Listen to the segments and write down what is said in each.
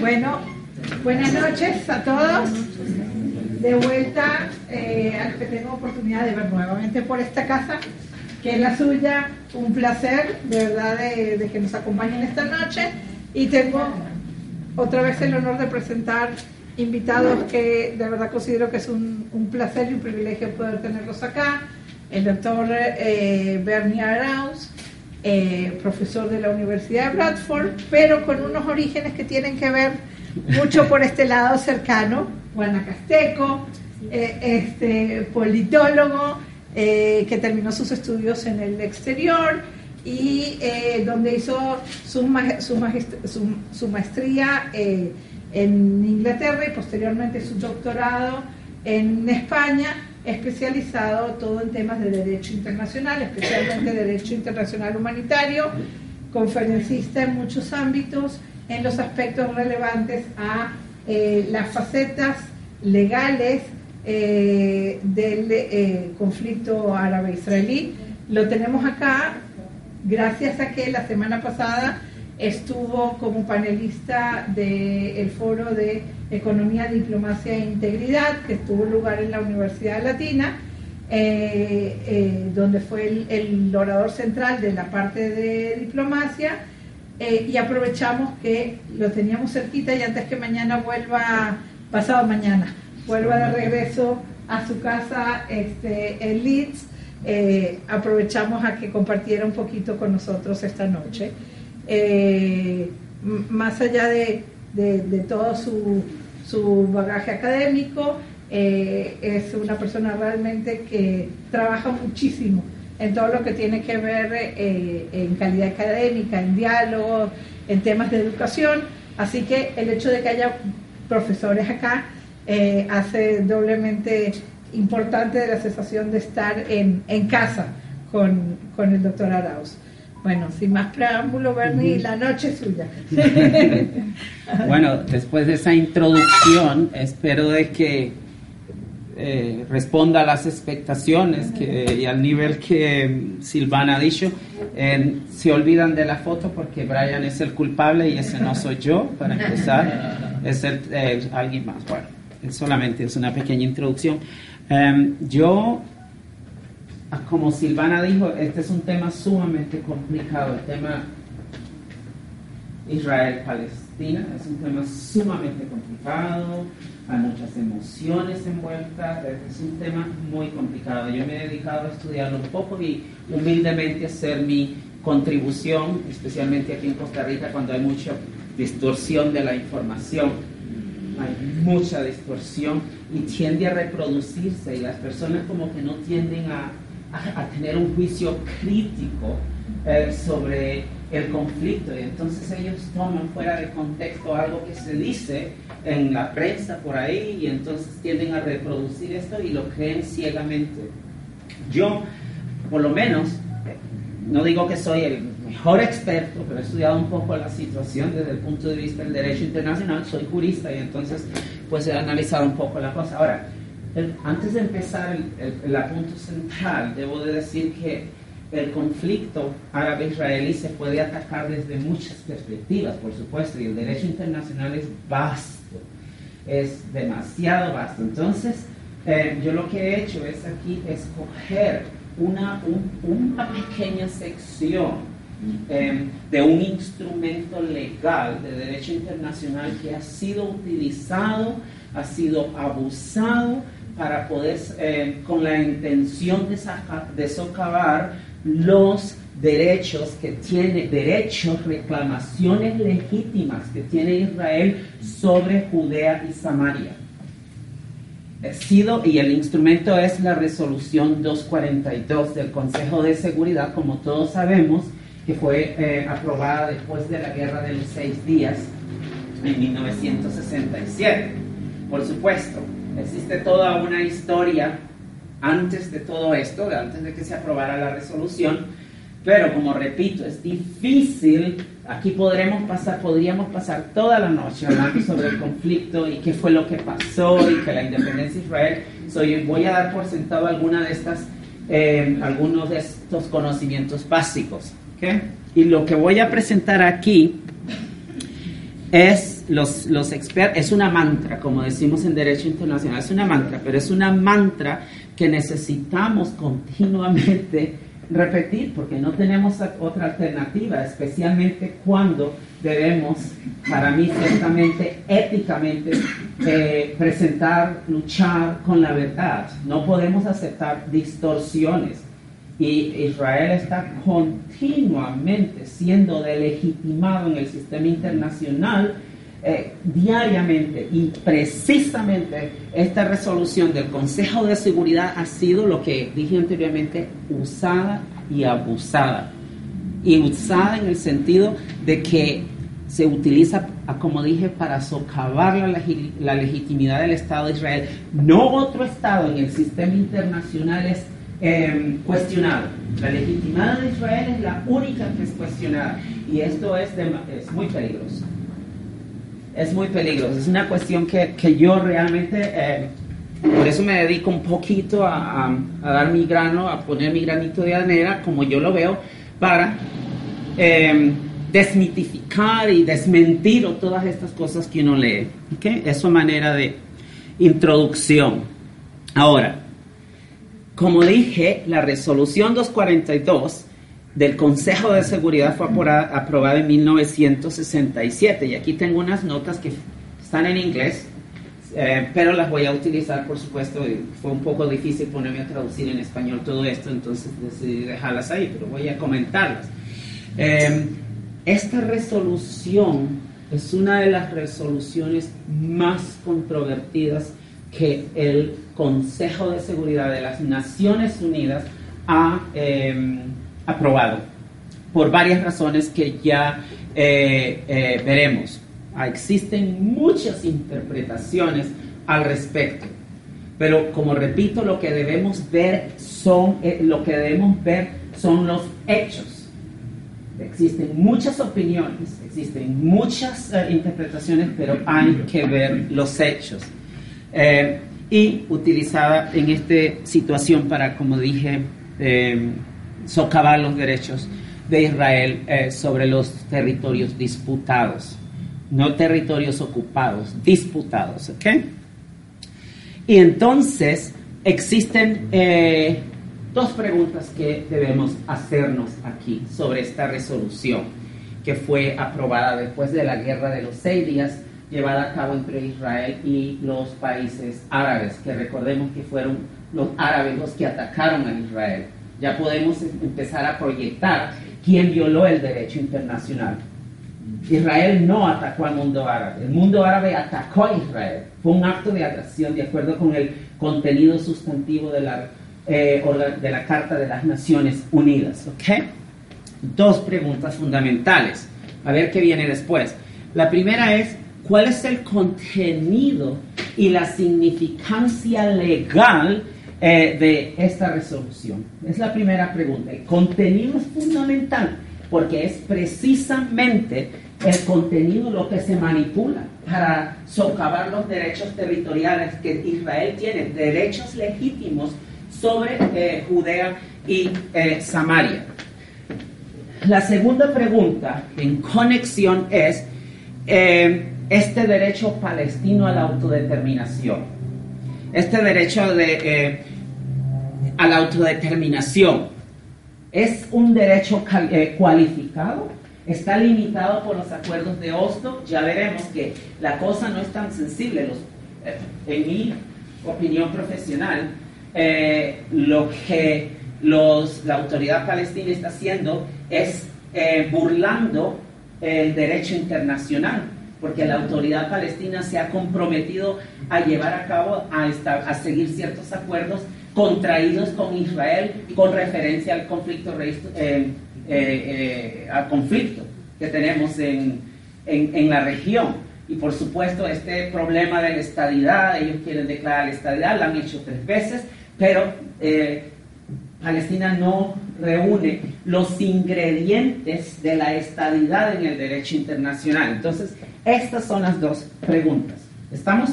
Bueno, buenas noches a todos. De vuelta eh, que tengo oportunidad de ver nuevamente por esta casa, que es la suya. Un placer, de verdad, de, que nos acompañen esta noche. Y tengo otra vez el honor de presentar invitados que de verdad considero que es un, placer y un privilegio poder tenerlos acá. El doctor eh, Bernie Arauz, eh, profesor de la Universidad de Bradford, pero con unos orígenes que tienen que ver mucho por este lado cercano, Guanacasteco, eh, este, politólogo, eh, que terminó sus estudios en el exterior y donde hizo su maestría en Inglaterra y posteriormente su doctorado en España especializado todo en temas de derecho internacional, especialmente derecho internacional humanitario, conferencista en muchos ámbitos, en los aspectos relevantes a eh, las facetas legales eh, del eh, conflicto árabe-israelí. Lo tenemos acá gracias a que la semana pasada estuvo como panelista del foro de Economía, Diplomacia e Integridad, que tuvo lugar en la Universidad Latina, eh, eh, donde fue el, orador central de la parte de diplomacia, eh, y aprovechamos que lo teníamos cerquita y antes que mañana vuelva, pasado mañana, vuelva de regreso a su casa este, en Leeds, aprovechamos a que compartiera un poquito con nosotros esta noche. más allá de todo su, su bagaje académico, eh, es una persona realmente que trabaja muchísimo en todo lo que tiene que ver eh, en calidad académica, en diálogo, en temas de educación. Así que el hecho de que haya profesores acá eh, hace doblemente importante la sensación de estar en, casa con, con el doctor Arauz. Bueno, sin más preámbulo, Bernie, la noche es suya. bueno, después de esa introducción, espero de que eh, responda a las expectaciones que, y al nivel que Silvana ha dicho. se olvidan de la foto porque Brian es el culpable y ese no soy yo, para empezar, es el, alguien más. Bueno, solamente es una pequeña introducción. Em, yo como Silvana dijo, este es un tema sumamente complicado, el tema Israel-Palestina es un tema sumamente complicado, hay muchas emociones envueltas, es un tema muy complicado. Yo me he dedicado a estudiarlo un poco y humildemente hacer mi contribución, especialmente aquí en Costa Rica cuando hay mucha distorsión de la información. Hay mucha distorsión y tiende a reproducirse y las personas como que no tienden a a, tener un juicio crítico eh, sobre el conflicto y entonces ellos toman fuera de contexto algo que se dice en la prensa por ahí y entonces tienden a reproducir esto y lo creen ciegamente. Yo, por lo menos, no digo que soy el mejor experto, pero he estudiado un poco la situación desde el punto de vista del derecho internacional, soy jurista y entonces pues he analizado un poco la cosa. Ahora, antes de empezar el, el, central, debo de decir que el conflicto árabe-israelí se puede atacar desde muchas perspectivas, por supuesto, y el derecho internacional es vasto, es demasiado vasto. Entonces, eh, yo lo que he hecho es aquí escoger una, una pequeña sección eh, de un instrumento legal de derecho internacional que ha sido utilizado, ha sido abusado para poder, eh, con la intención de, socavar los derechos que tiene, derechos, reclamaciones legítimas que tiene Israel sobre Judea y Samaria. Sido, y el instrumento es la resolución 242 del Consejo de Seguridad, como todos sabemos, que fue eh, aprobada después de la Guerra de los Seis Días en 1967. Por supuesto, Existe toda una historia antes de todo esto, antes de que se aprobara la resolución, pero como repito, es difícil, aquí podremos pasar, podríamos pasar toda la noche hablando sobre el conflicto y qué fue lo que pasó y que la independencia de Israel, soy, voy a dar por sentado alguna de estas, eh, algunos de estos conocimientos básicos. Y lo que voy a presentar aquí es los, los expertos, es una mantra, como decimos en Derecho Internacional, es una mantra, pero es una mantra que necesitamos continuamente repetir porque no tenemos otra alternativa, especialmente cuando debemos, para mí ciertamente, éticamente, eh, presentar, luchar con la verdad. No podemos aceptar distorsiones. Y Israel está continuamente siendo delegitimado en el sistema internacional eh, diariamente y precisamente esta resolución del Consejo de Seguridad ha sido lo que dije anteriormente, usada y abusada. Y usada en el sentido de que se utiliza, como dije, para socavar la, legitimidad del Estado de Israel. No otro Estado en el sistema internacional es em, cuestionado. La legitimidad de Israel es la única que es cuestionada. Y esto es, es muy peligroso es muy peligroso. Es una cuestión que, yo realmente, eh, por eso me dedico un poquito a, dar mi grano, a poner mi granito de arena, como yo lo veo, para em, desmitificar y desmentir todas estas cosas que uno lee. ¿okay? Eso manera de introducción. Ahora, como dije, la resolución 242 del Consejo de Seguridad fue aprobada, en 1967 y aquí tengo unas notas que están en inglés, eh, pero las voy a utilizar, por supuesto, fue un poco difícil ponerme a traducir en español todo esto, entonces decidí dejarlas ahí, pero voy a comentarlas. Eh, esta resolución es una de las resoluciones más controvertidas que el Consejo de Seguridad de las Naciones Unidas ha eh, aprobado por varias razones que ya eh, eh, veremos. Ah, existen muchas interpretaciones al respecto, pero como repito, lo que debemos ver son, eh, lo que debemos ver son los hechos. Existen muchas opiniones, existen muchas interpretaciones, pero hay que ver los hechos. y utilizada en esta situación para, como dije, socavar los derechos de Israel eh, sobre los territorios disputados, no territorios ocupados, disputados, ¿ok? Y entonces existen eh, dos preguntas que debemos hacernos aquí sobre esta resolución que fue aprobada después de la guerra de los seis días llevada a cabo entre Israel y los países árabes, que recordemos que fueron los árabes los que atacaron a Israel ya podemos empezar a proyectar quién violó el derecho internacional. Israel no atacó al mundo árabe, el mundo árabe atacó a Israel. Fue un acto de agresión de acuerdo con el contenido sustantivo de la, eh, de la Carta de las Naciones Unidas. Dos preguntas fundamentales. A ver qué viene después. La primera es, ¿cuál es el contenido y la significancia legal eh, de esta resolución? Es la primera pregunta. El contenido es fundamental porque es precisamente el contenido lo que se manipula para socavar los derechos territoriales que Israel tiene, derechos legítimos sobre eh, Judea y eh, Samaria. La segunda pregunta en conexión es este derecho palestino a la autodeterminación este derecho de, a la autodeterminación es un derecho eh, cualificado, está limitado por los acuerdos de Oslo, ya veremos que la cosa no es tan sensible. Eh, en mi opinión profesional, lo que los, la autoridad palestina está haciendo es burlando el derecho internacional porque la autoridad palestina se ha comprometido a llevar a cabo, a, a seguir ciertos acuerdos contraídos con Israel con referencia al conflicto, eh, eh, eh, al conflicto que tenemos en, en, la región. Y por supuesto, este problema de la estadidad, ellos quieren declarar la estadidad, lo han hecho tres veces, pero Palestina no reúne los ingredientes de la estadidad en el derecho internacional. Entonces, estas son las dos preguntas. ¿Estamos?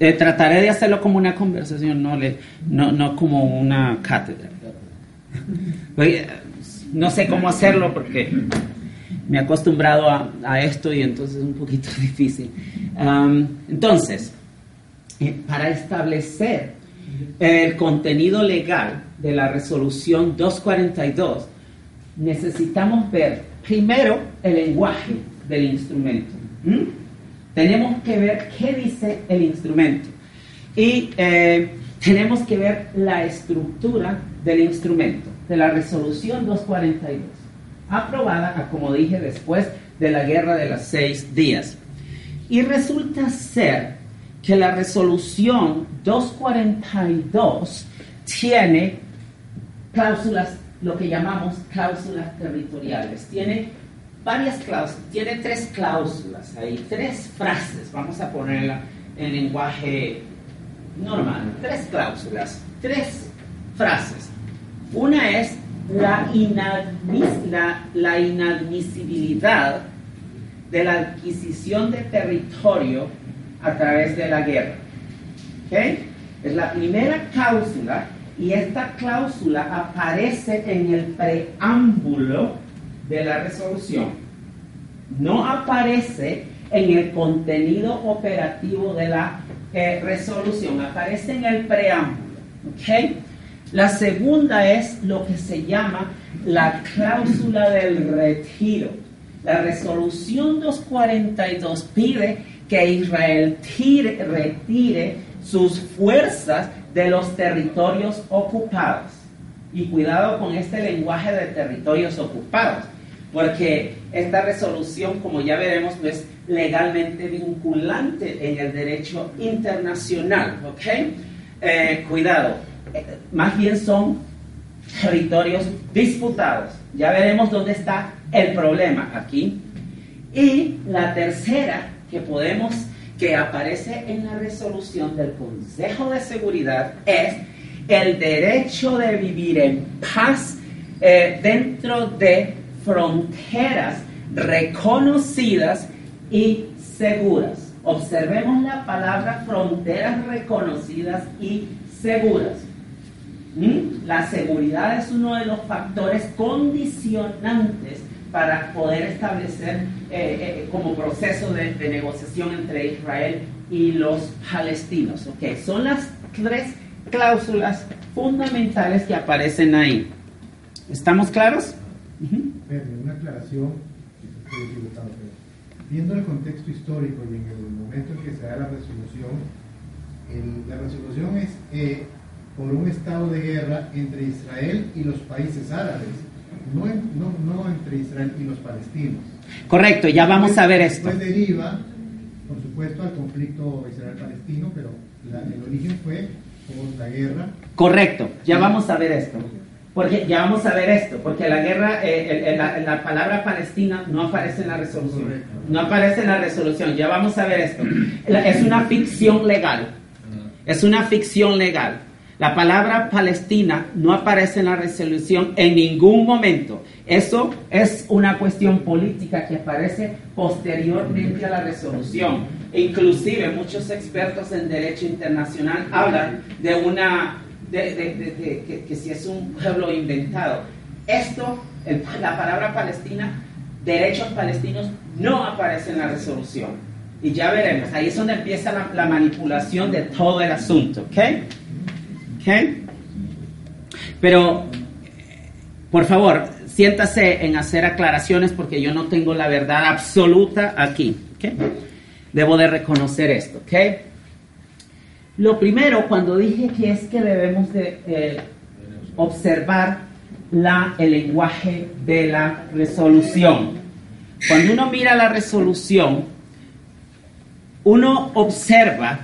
Eh, trataré de hacerlo como una conversación, no, le, no, no como una cátedra. No sé cómo hacerlo porque me he acostumbrado a, esto y entonces es un poquito difícil. Entonces, eh, para establecer el contenido legal de la resolución 242, necesitamos ver primero el lenguaje del instrumento. Tenemos que ver qué dice el instrumento y eh, tenemos que ver la estructura del instrumento, de la resolución 242, aprobada, como dije, después de la guerra de los seis días. Y resulta ser que la resolución 242 tiene cláusulas, lo que llamamos cláusulas territoriales. Tiene varias cláusulas, tiene tres cláusulas ahí, tres frases, vamos a ponerla en lenguaje normal, tres cláusulas, tres frases. Una es la, la, inadmisibilidad de la adquisición de territorio a través de la guerra. Es la primera cláusula y esta cláusula aparece en el preámbulo de la resolución. No aparece en el contenido operativo de la eh, resolución, aparece en el preámbulo. La segunda es lo que se llama la cláusula del retiro. La resolución 242 pide que Israel retire sus fuerzas de los territorios ocupados. Y cuidado con este lenguaje de territorios ocupados, porque esta resolución, como ya veremos, no es legalmente vinculante en el derecho internacional. ¿Ok? Eh, cuidado, eh, más bien son territorios disputados. Ya veremos dónde está el problema aquí. Y la tercera que podemos, que aparece en la resolución del Consejo de Seguridad es el derecho de vivir en paz eh, dentro de fronteras reconocidas y seguras. Observemos la palabra fronteras reconocidas y seguras. ¿Mm? La seguridad es uno de los factores condicionantes para poder establecer eh, eh, como proceso de, negociación entre Israel y los palestinos. Okay. Son las tres cláusulas fundamentales que aparecen ahí. ¿Estamos claros? Una aclaración, viendo el contexto histórico y en el momento en que se da la resolución, la resolución es eh, por un estado de guerra entre Israel y los países árabes, no, no, entre Israel y los palestinos. Correcto, ya vamos a ver esto. Después deriva, por supuesto, al conflicto Israel-Palestino, pero el origen fue por la guerra. Correcto, ya vamos a ver esto. Porque ya vamos a ver esto, porque la guerra, eh, la, palabra Palestina no aparece en la resolución. No aparece en la resolución, ya vamos a ver esto. Es una ficción legal. Es una ficción legal. La palabra Palestina no aparece en la resolución en ningún momento. Eso es una cuestión política que aparece posteriormente a la resolución. Inclusive muchos expertos en derecho internacional hablan de una de, que, si es un pueblo inventado. Esto, la palabra Palestina, derechos palestinos, no aparece en la resolución. Y ya veremos, ahí es donde empieza la, manipulación de todo el asunto, ¿ok? ¿Ok? Pero, por favor, siéntase en hacer aclaraciones porque yo no tengo la verdad absoluta aquí, ¿ok? Debo de reconocer esto, ¿ok? Lo primero, cuando dije que es que debemos de observar la, el lenguaje de la resolución. Cuando uno mira la resolución, uno observa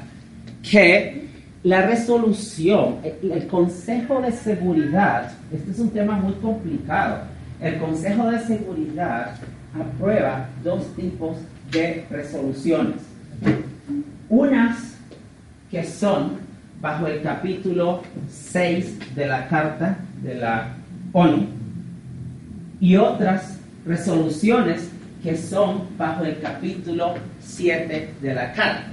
que la resolución, el Consejo de Seguridad, este es un tema muy complicado, el Consejo de Seguridad aprueba dos tipos de resoluciones. Unas que son bajo el capítulo 6 de la Carta de la ONU y otras resoluciones que son bajo el capítulo 7 de la Carta.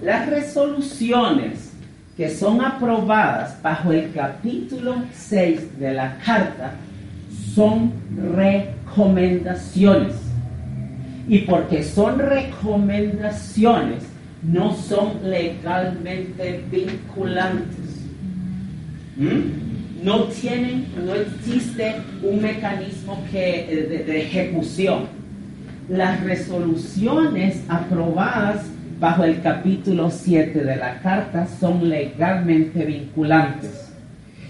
Las resoluciones que son aprobadas bajo el capítulo 6 de la Carta son recomendaciones. Y porque son recomendaciones, no son legalmente vinculantes. ¿Mm? No tienen, no existe un mecanismo que, eh, de ejecución. Las resoluciones aprobadas bajo el capítulo 7 de la carta son legalmente vinculantes.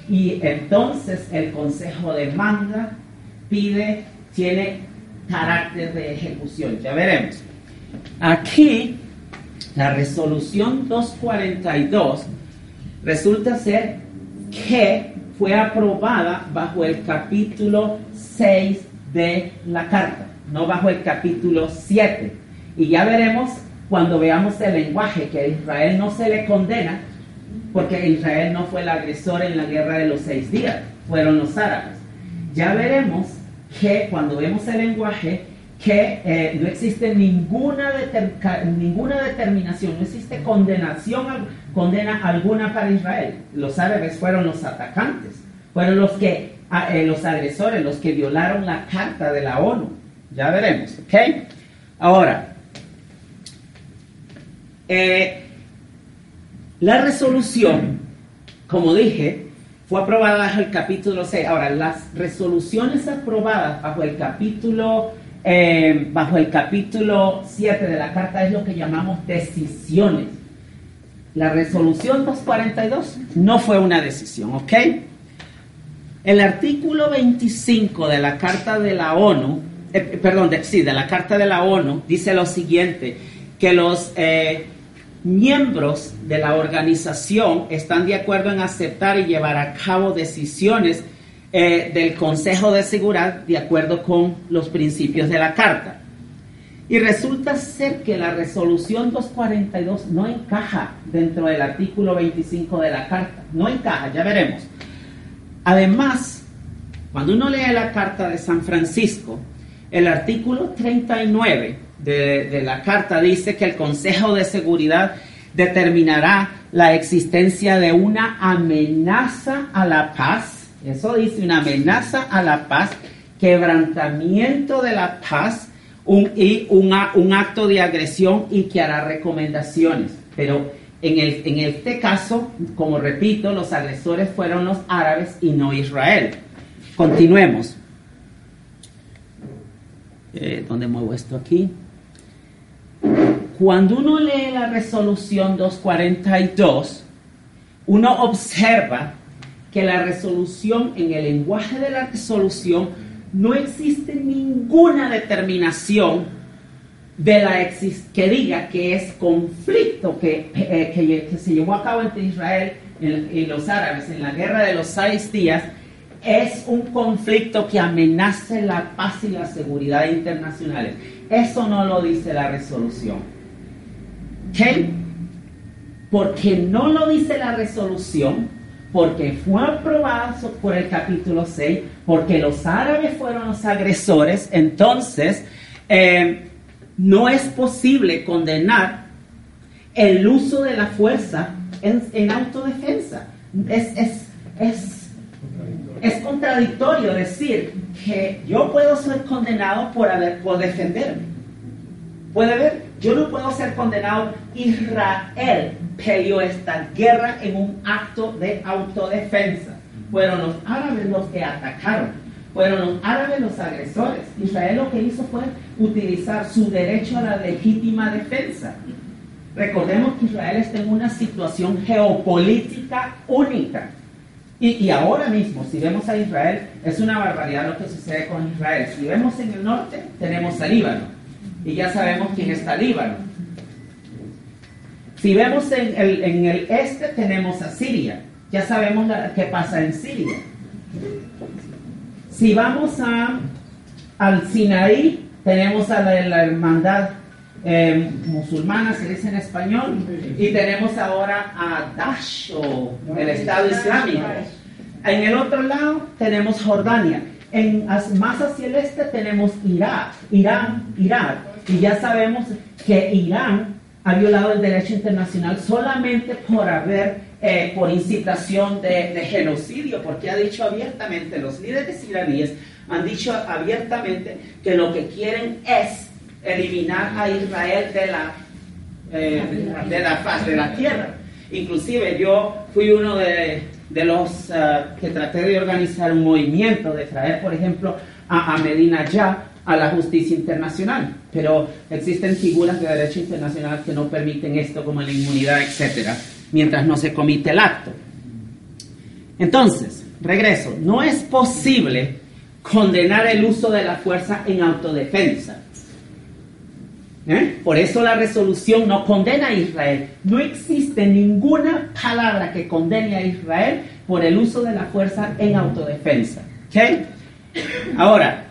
Y entonces el Consejo de Manga pide, tiene carácter de ejecución. Ya veremos. Aquí, la resolución 242 resulta ser que fue aprobada bajo el capítulo 6 de la carta, no bajo el capítulo 7. Y ya veremos cuando veamos el lenguaje que a Israel no se le condena, porque Israel no fue el agresor en la guerra de los seis días, fueron los árabes. Ya veremos que cuando vemos el lenguaje, que eh, no existe ninguna, determinación, no existe condenación, condena alguna para Israel. Los árabes fueron los atacantes, fueron los que, eh, los agresores, los que violaron la carta de la ONU. Ya veremos, ¿ok? Ahora, eh, la resolución, como dije, fue aprobada bajo el capítulo 6. Ahora, las resoluciones aprobadas bajo el capítulo, eh, bajo el capítulo 7 de la carta es lo que llamamos decisiones. La resolución 242 no fue una decisión, ¿ok? El artículo 25 de la Carta de la ONU, eh, perdón, sí, de la Carta de la ONU, dice lo siguiente, que los miembros de la organización están de acuerdo en aceptar y llevar a cabo decisiones eh, del Consejo de Seguridad de acuerdo con los principios de la Carta. Y resulta ser que la resolución 242 no encaja dentro del artículo 25 de la Carta. No encaja, ya veremos. Además, cuando uno lee la Carta de San Francisco, el artículo 39 de, la carta dice que el Consejo de Seguridad determinará la existencia de una amenaza a la paz. Eso dice una amenaza a la paz, quebrantamiento de la paz y un acto de agresión y que hará recomendaciones. Pero en este caso, como repito, los agresores fueron los árabes y no Israel. Continuemos. Eh, ¿Dónde muevo esto aquí? Cuando uno lee la resolución 242, uno observa que la resolución, en el lenguaje de la resolución, no existe ninguna determinación de la que diga que es conflicto que, eh, que, se llevó a cabo entre Israel y los árabes en la guerra de los seis días es un conflicto que amenace la paz y la seguridad internacionales. Eso no lo dice la resolución. ¿Qué? Porque no lo dice la resolución, porque fue aprobada por el capítulo 6, porque los árabes fueron los agresores, entonces eh, no es posible condenar el uso de la fuerza en, autodefensa. Es, es, es es contradictorio decir que yo puedo ser condenado por, haber, por defenderme. Puede ver, yo no puedo ser condenado. Israel peleó esta guerra en un acto de autodefensa. Fueron los árabes los que atacaron. Fueron los árabes los agresores. Israel lo que hizo fue utilizar su derecho a la legítima defensa. Recordemos que Israel está en una situación geopolítica única y, ahora mismo, si vemos a Israel, es una barbaridad lo que sucede con Israel. Si vemos en el norte, tenemos a Líbano. Y ya sabemos quién está Líbano. Si vemos en el, en el este, tenemos a Siria. Ya sabemos qué pasa en Siria. Si vamos a, al Sinaí, tenemos a la, la hermandad eh, musulmana, se dice en español, y tenemos ahora a Daesh o el Estado Islámico. En el otro lado tenemos Jordania. En, más hacia el este tenemos Irak, Irán, Irak. Y ya sabemos que Irán ha violado el derecho internacional solamente por haber, eh, por incitación de, genocidio, porque ha dicho abiertamente los líderes iraníes han dicho abiertamente que lo que quieren es eliminar a Israel de la, eh, de la faz de la tierra. Inclusive yo fui uno de, los eh, que traté de organizar un movimiento, de traer, por ejemplo, a Medina ya a la justicia internacional, pero existen figuras de derecho internacional que no permiten esto como la inmunidad, etcétera, mientras no se comite el acto. Entonces, regreso, no es posible condenar el uso de la fuerza en autodefensa. ¿Eh? Por eso la resolución no condena a Israel. No existe ninguna palabra que condene a Israel por el uso de la fuerza en autodefensa. ¿Okay? Ahora,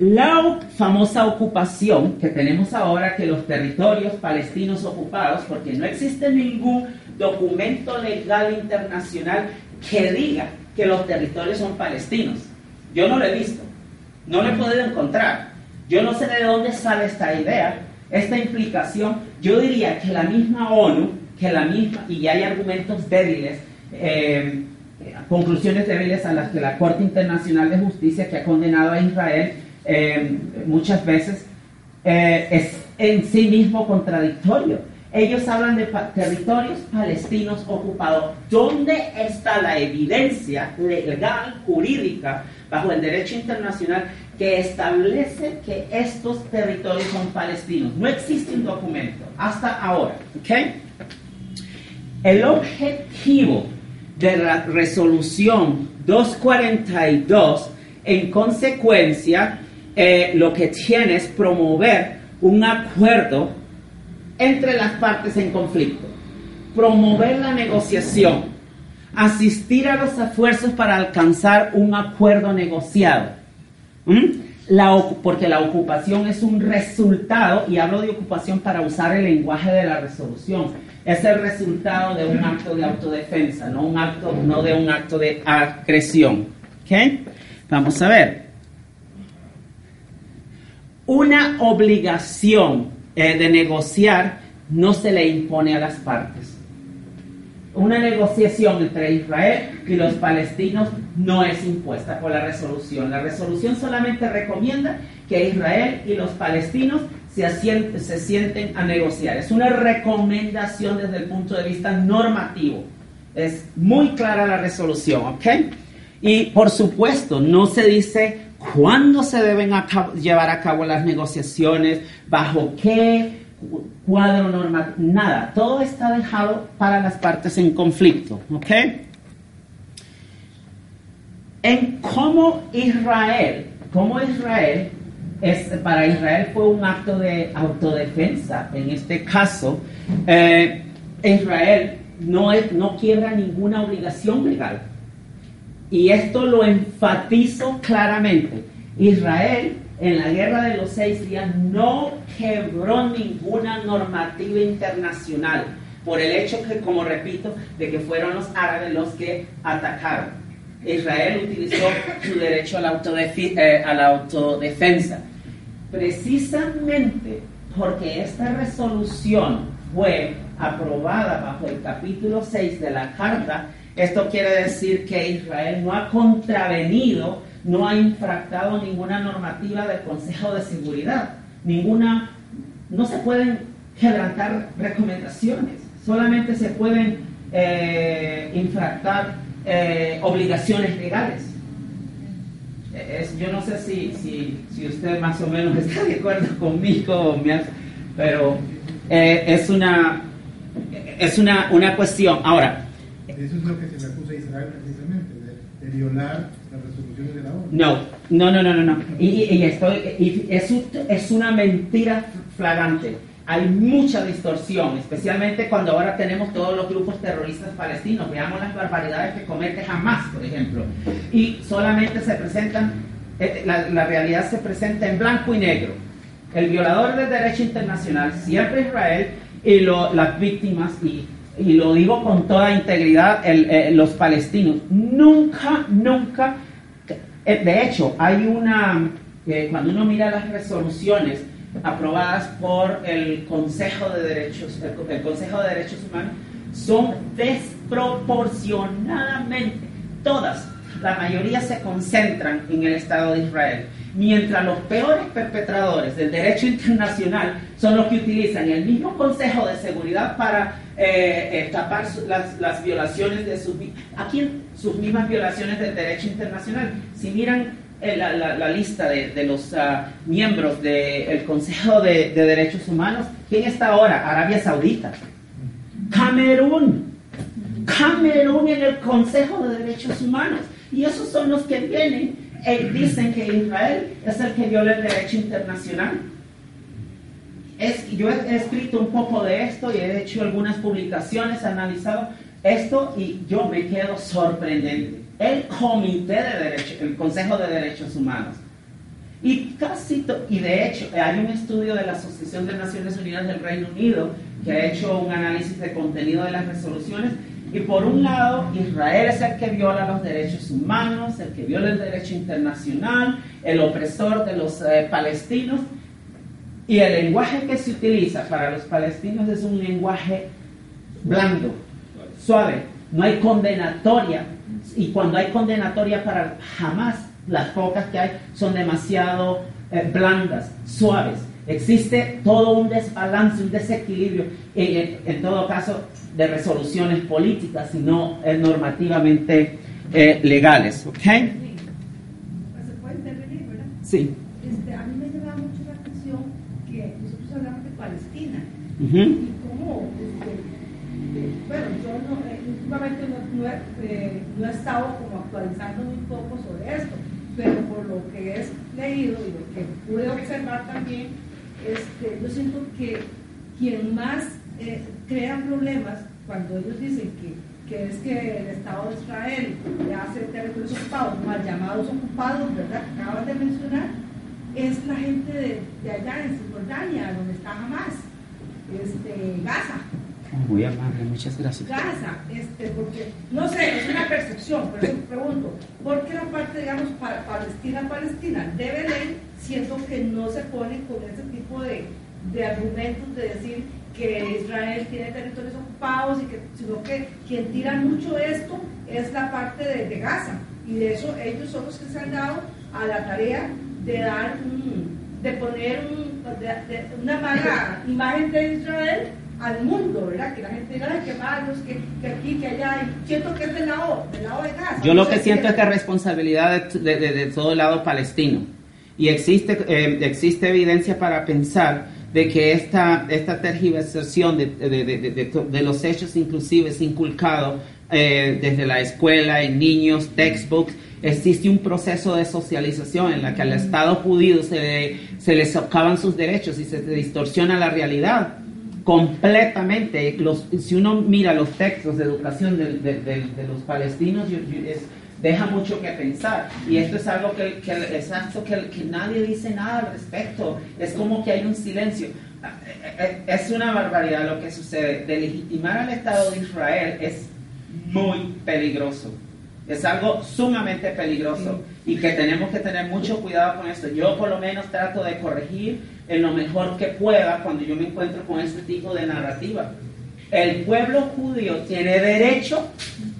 la famosa ocupación que tenemos ahora, que los territorios palestinos ocupados, porque no existe ningún documento legal internacional que diga que los territorios son palestinos. Yo no lo he visto, no lo he podido encontrar. Yo no sé de dónde sale esta idea, esta implicación. Yo diría que la misma ONU, que la misma, y hay argumentos débiles, eh, conclusiones débiles a las que la Corte Internacional de Justicia, que ha condenado a Israel, eh, muchas veces eh, es en sí mismo contradictorio. Ellos hablan de territorios palestinos ocupados. ¿Dónde está la evidencia legal, jurídica, bajo el derecho internacional que establece que estos territorios son palestinos? No existe un documento hasta ahora. El objetivo de la resolución 242, en consecuencia, eh, lo que tiene es promover un acuerdo entre las partes en conflicto, promover la negociación, asistir a los esfuerzos para alcanzar un acuerdo negociado. porque la ocupación es un resultado, y hablo de ocupación para usar el lenguaje de la resolución, es el resultado de un acto de autodefensa, no, un acto, no de un acto de agresión. ¿Okay? Vamos a ver una obligación eh, de negociar no se le impone a las partes. Una negociación entre Israel y los palestinos no es impuesta por la resolución. La resolución solamente recomienda que Israel y los palestinos se, se sienten a negociar. Es una recomendación desde el punto de vista normativo. Es muy clara la resolución, ¿ok? Y por supuesto, no se dice cuándo se deben llevar a cabo las negociaciones, bajo qué cuadro normal, nada. Todo está dejado para las partes en conflicto, ¿ok? En cómo Israel, cómo Israel, es, para Israel fue un acto de autodefensa, en este caso, eh, Israel no, es, no quiebra ninguna obligación legal y esto lo enfatizo claramente. Israel en la guerra de los seis días no quebró ninguna normativa internacional por el hecho que, como repito, de que fueron los árabes los que atacaron. Israel utilizó su derecho a la, eh, la autodefensa. Precisamente porque esta resolución fue aprobada bajo el capítulo 6 de la Carta, esto quiere decir que Israel no ha contravenido, no ha infractado ninguna normativa del Consejo de Seguridad. Ninguna, no se pueden quebrantar recomendaciones, solamente se pueden eh, infractar eh, obligaciones legales. yo no sé si, si, usted más o menos está de acuerdo conmigo, pero eh, es, una, es una, una cuestión. Ahora, eso es lo que se le acusa a Israel precisamente, de, violar las resoluciones de la ONU. No, no, no, no, no. Y, y, estoy, es, es una mentira flagrante. Hay mucha distorsión, especialmente cuando ahora tenemos todos los grupos terroristas palestinos. Veamos las barbaridades que comete Hamas, por ejemplo. Y solamente se presentan, eh, la, la realidad se presenta en blanco y negro. El violador del derecho internacional, siempre Israel, y lo, las víctimas y y lo digo con toda integridad, eh, los palestinos, nunca, nunca, eh, de hecho, hay una, cuando uno mira las resoluciones aprobadas por el Consejo de Derechos, el, Consejo de Derechos Humanos, son desproporcionadamente, todas, la mayoría se concentran en el Estado de Israel, mientras los peores perpetradores del derecho internacional son los que utilizan el mismo Consejo de Seguridad para eh, eh, tapar las, violaciones de sus, aquí sus mismas violaciones del derecho internacional. Si miran eh, la, lista de, los ah, miembros del Consejo de, de Derechos Humanos, ¿quién está ahora? Arabia Saudita, Camerún, Camerún en el Consejo de Derechos Humanos. Y esos son los que vienen y dicen que Israel es el que viola el derecho internacional. Yo he, escrito un poco de esto y he hecho algunas publicaciones, he analizado esto y yo me quedo sorprendente. El Comité de Derechos, el Consejo de Derechos Humanos. Y casi, y de hecho, hay un estudio de la Asociación de Naciones Unidas del Reino Unido que ha hecho un análisis de contenido de las resoluciones y por un lado, Israel es el que viola los derechos humanos, el que viola el derecho internacional, el opresor de los eh, palestinos. Y el lenguaje que se utiliza para los palestinos es un lenguaje blando, suave. No hay condenatoria. Y cuando hay condenatoria para jamás, las pocas que hay son demasiado eh, blandas, suaves. Existe todo un desbalance, un desequilibrio. en todo caso, de resoluciones políticas, sino eh, normativamente eh, legales. ¿Ok? ¿Se puede intervenir, verdad? Sí. Este, a mí me llama mucho la atención que nosotros hablamos de Palestina y cómo, este, bueno, yo no, eh, últimamente no, he, estado como actualizando muy poco sobre esto, pero por lo que he leído y lo que pude observar también, este, yo siento que quien más eh, crean problemas cuando ellos dicen que, que, es que el Estado de Israel le hace territorios ocupados, mal llamados ocupados, ¿verdad? Que acabas de mencionar, es la gente de, de allá en Cisjordania, donde está Hamas, este, Gaza. Muy amable, muchas gracias. Gaza, este, porque, no sé, es una percepción, pero eso pregunto, ¿por qué la parte, digamos, para Palestina, Palestina, debe ley, siendo que no se pone con ese tipo de, de argumentos de decir que Israel tiene territorios ocupados y que sino que quien tira mucho esto es la parte de, Gaza y de eso ellos son los que se han dado a la tarea de dar de poner una mala imagen de Israel al mundo, ¿verdad? Que la gente diga, que malos, que, que, aquí, que allá, y siento que es del lado, del lado de Gaza. Yo lo que siento es que es responsabilidad de, de, todo el lado palestino. Y existe, eh, existe evidencia para pensar de que esta, esta tergiversación de, de, de, de los hechos inclusive es inculcado eh, desde la escuela, en niños, textbooks, existe un proceso de socialización en la que al Estado judío se le, se le socavan sus derechos y se distorsiona la realidad completamente. Si uno mira los textos de educación de, de los palestinos, es, deja mucho que pensar. Y esto es algo que, que exacto, que, nadie dice nada al respecto. Es como que hay un silencio. Es una barbaridad lo que sucede. De legitimar al Estado de Israel es muy peligroso. Es algo sumamente peligroso y que tenemos que tener mucho cuidado con esto. Yo por lo menos trato de corregir en lo mejor que pueda cuando yo me encuentro con este tipo de narrativa. El pueblo judío tiene derecho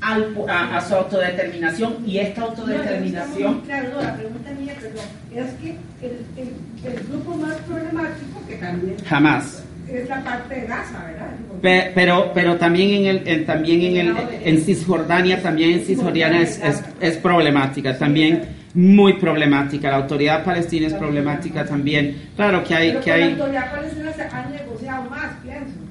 a, su autodeterminación y esta autodeterminación... claro, la pregunta mía, perdón, es que el, el, grupo más problemático que también... Jamás. Es la parte de Gaza, ¿verdad? Pero, pero, también en el, también en el en Cisjordania también en Cisjordania es, es, es problemática también muy problemática la autoridad palestina es problemática también claro que hay que hay la autoridad palestina se ha negociado más pienso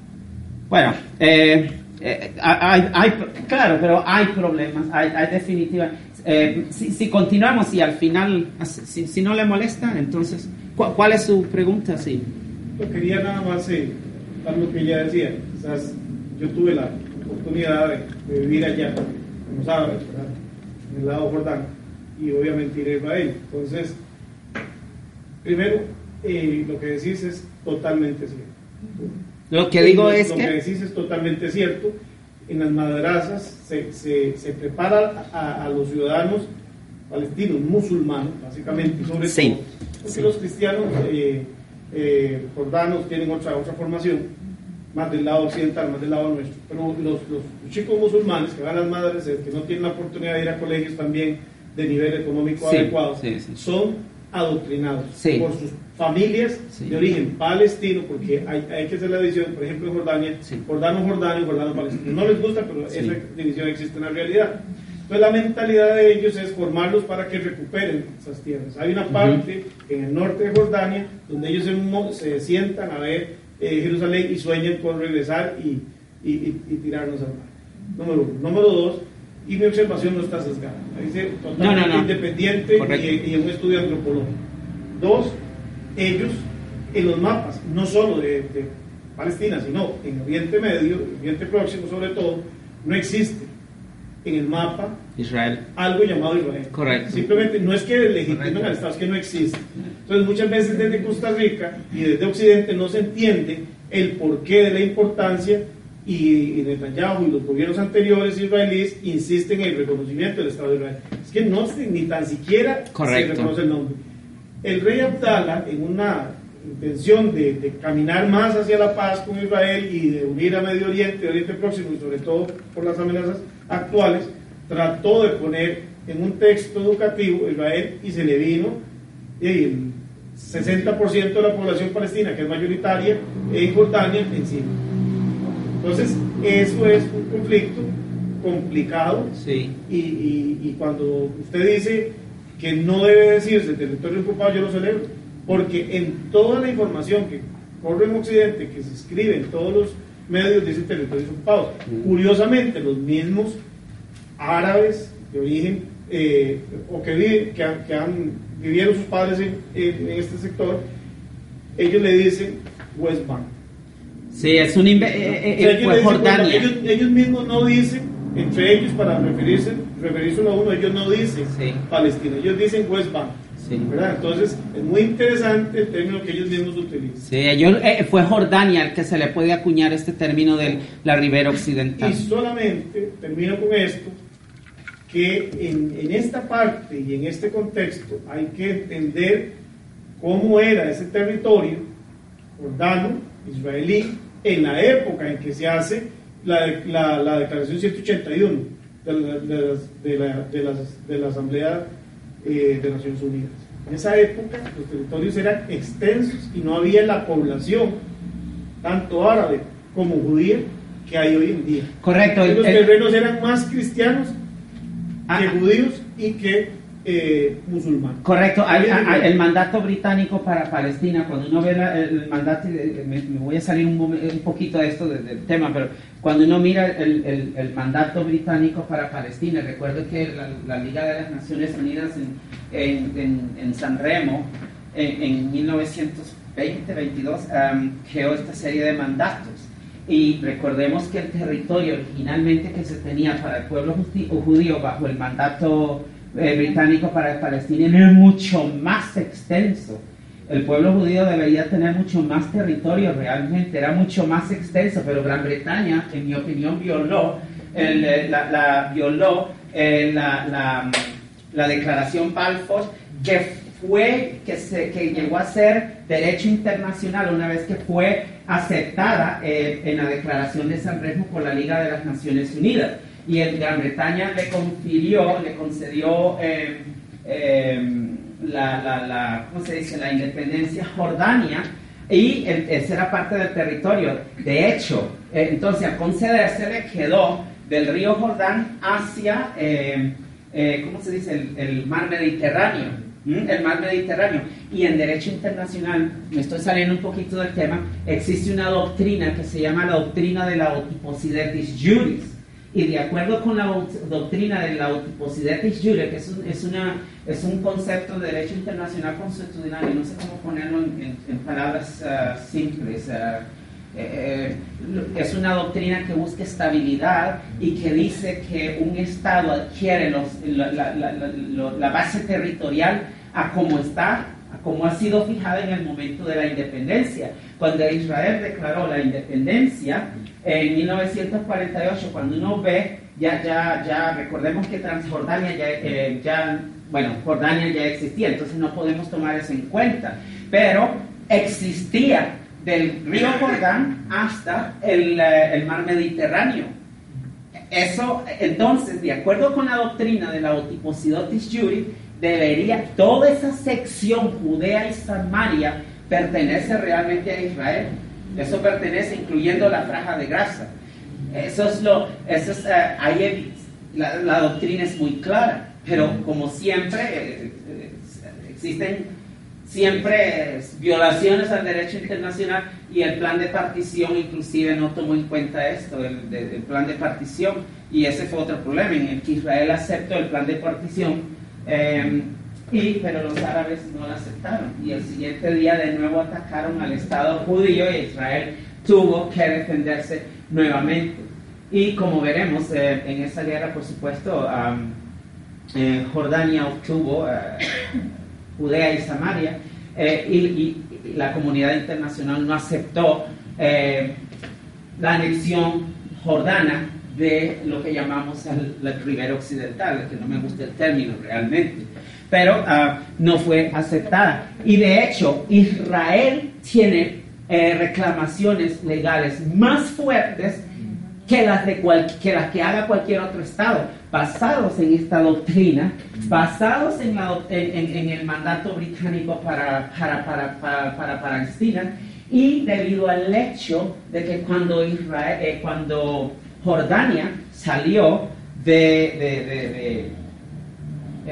bueno, eh, eh, hay, claro, pero hay problemas, hay, hay definitivamente. Eh, si, continuamos y al final, si, no le molesta, entonces, ¿cuál, es su pregunta? Sí. Yo quería nada más dar lo que ella decía. Quizás yo tuve la oportunidad de, vivir allá, como sabes, en el lado Jordán, y obviamente ir a Israel. Entonces, primero, lo que decís es totalmente cierto lo que digo es lo que... Decís es totalmente cierto. En las madrazas se, se, se prepara a, a, los ciudadanos palestinos, musulmanes, básicamente, sobre todo. Porque los cristianos eh, eh, jordanos tienen otra, otra formación, más del lado occidental, más del lado nuestro. Pero los, los, chicos musulmanes que van a las madres, que no tienen la oportunidad de ir a colegios también de nivel económico Sí, adecuado, sí, sí. son adoctrinados por sus familias de origen palestino, porque hay, hay que hacer la división, por ejemplo, en Jordania, jordano jordano y jordano palestino. No les gusta, pero esa división existe en la realidad. Entonces la mentalidad de ellos es formarlos para que recuperen esas tierras. Hay una parte en el norte de Jordania donde ellos se, se sientan a ver eh, Jerusalén y sueñan con regresar y, y- y- y tirarnos al mar. Número uno. Número dos, y mi observación no está sesgada, dice totalmente No, no, no. independiente y, y en un estudio antropológico. Dos, ellos en los mapas, no solo de, de Palestina, sino en Oriente Medio, Oriente Próximo sobre todo, no existe en el mapa Israel. algo llamado Israel. Correcto. Simplemente no es que legitimen Correcto. al Estado, es que no existe. Entonces muchas veces desde Costa Rica y desde Occidente no se entiende el porqué de la importancia y, y Netanyahu y los gobiernos anteriores israelíes insisten en el reconocimiento del Estado de Israel. Es que no ni tan siquiera Correcto. se reconoce el nombre. El rey Abdala, en una intención de, de caminar más hacia la paz con Israel y de unir a Medio Oriente, Oriente Próximo y sobre todo por las amenazas actuales, trató de poner en un texto educativo Israel y se le vino el 60% de la población palestina, que es mayoritaria en Jordania, encima. Entonces, eso es un conflicto complicado Sí. y, y- y cuando usted dice que no debe decirse territorio ocupado, yo lo celebro, porque en toda la información que corre en Occidente, que se escribe en todos los medios, dice territorios ocupados. Mm. Curiosamente, los mismos árabes de origen eh, o que, viven, que, han, que han- vivieron sus padres en, este sector, ellos le dicen West Bank. Sí, es un inve- eh, eh, ellos dicen. Ellos, ellos mismos no dicen, entre ellos, para referirse, referírselo a uno, ellos no dicen Sí. Palestina, ellos dicen West Bank. Sí. ¿verdad? Entonces, es muy interesante el término que ellos mismos utilizan. Sí, ellos, eh, fue Jordania el que se le puede acuñar este término de la ribera occidental. Y solamente termino con esto, que en, en esta parte y en este contexto hay que entender cómo era ese territorio jordano, israelí, en la época en que se hace la, la, la declaración 181 de la, de las- de la- de las- de la Asamblea eh, de Naciones Unidas. En esa época los territorios eran extensos y no había la población, tanto árabe como judía, que hay hoy en día. Correcto. Los terrenos eran más cristianos que ah. judíos y que eh, musulmanes. Correcto, hay- hay- el mandato británico para Palestina, cuando uno ve la- el mandato, eh, me, me voy a salir un, un poquito de esto de- del tema, pero cuando uno mira el, el- el mandato británico para Palestina, recuerdo que la, la Liga de las Naciones Unidas en, en- en- en San Remo, en, en 1920-22, creó esta serie de mandatos. Y recordemos que el territorio originalmente que se tenía para el pueblo judío bajo el mandato eh, británico para Palestina era mucho más extenso. El pueblo judío debería tener mucho más territorio realmente, era mucho más extenso, pero Gran Bretaña, en mi opinión, violó, el, eh, la, la- violó eh, la, la- la declaración Balfour, que fue, que, se, que llegó a ser derecho internacional una vez que fue aceptada eh, en la declaración de San Remo por la Liga de las Naciones Unidas. Y el Gran Bretaña le confirió, le concedió eh, eh, la, la, la, ¿cómo se dice? la independencia Jordania y el- esa era parte del territorio. De hecho, eh, entonces al concederse le quedó del río Jordán hacia, eh, ¿cómo se dice? El, mar Mediterráneo. El mar Mediterráneo. Y en derecho internacional, me estoy saliendo un poquito del tema, existe una doctrina que se llama la doctrina de la Otiposidetis Juris. Y de acuerdo con la doct- doctrina de la Otiposidetis Juris, que es un, es, una, es un concepto de derecho internacional constitucional, y no sé cómo ponerlo en, en- en palabras ah, simples. ah, eh, es una doctrina que busca estabilidad y que dice que un Estado adquiere los- la, la- la- la base territorial a como está, a como ha sido fijada en el momento de la independencia. Cuando Israel declaró la independencia en 1948, cuando uno ve, ya, ya, ya recordemos que Transjordania ya, eh, ya, bueno, Jordania ya existía, entonces no podemos tomar eso en cuenta, pero existía del río Jordán hasta el, eh, el mar Mediterráneo. eso, entonces, de acuerdo con la doctrina de la otiposidotis juri, debería toda esa sección Judea y Samaria pertenece realmente a Israel. Eso pertenece, incluyendo la franja de grasa. Eso es lo, eso es, eh, la, la, doctrina es muy clara, pero como siempre, eh, eh, existen siempre violaciones al derecho internacional y el plan de partición inclusive no tomó en cuenta esto, el, plan de partición, y ese fue otro problema, en el que Israel aceptó el plan de partición, eh, y, pero los árabes no lo aceptaron, y el siguiente día de nuevo atacaron al Estado judío y Israel tuvo que defenderse nuevamente. Y como veremos, eh, en esa guerra, por supuesto, eh, Jordania obtuvo Judea y Samaria, eh, y, la comunidad internacional no aceptó eh, la anexión jordana de lo que llamamos el, la Ribera Occidental, que no me gusta el término realmente, pero ah, no fue aceptada. Y de hecho, Israel tiene eh, reclamaciones legales más fuertes que las, de que las que haga cualquier otro Estado, basados en esta doctrina, basados en, en, el mandato británico para, para, para, para, Palestina y debido al hecho de que cuando, Israel, eh, cuando Jordania salió de, de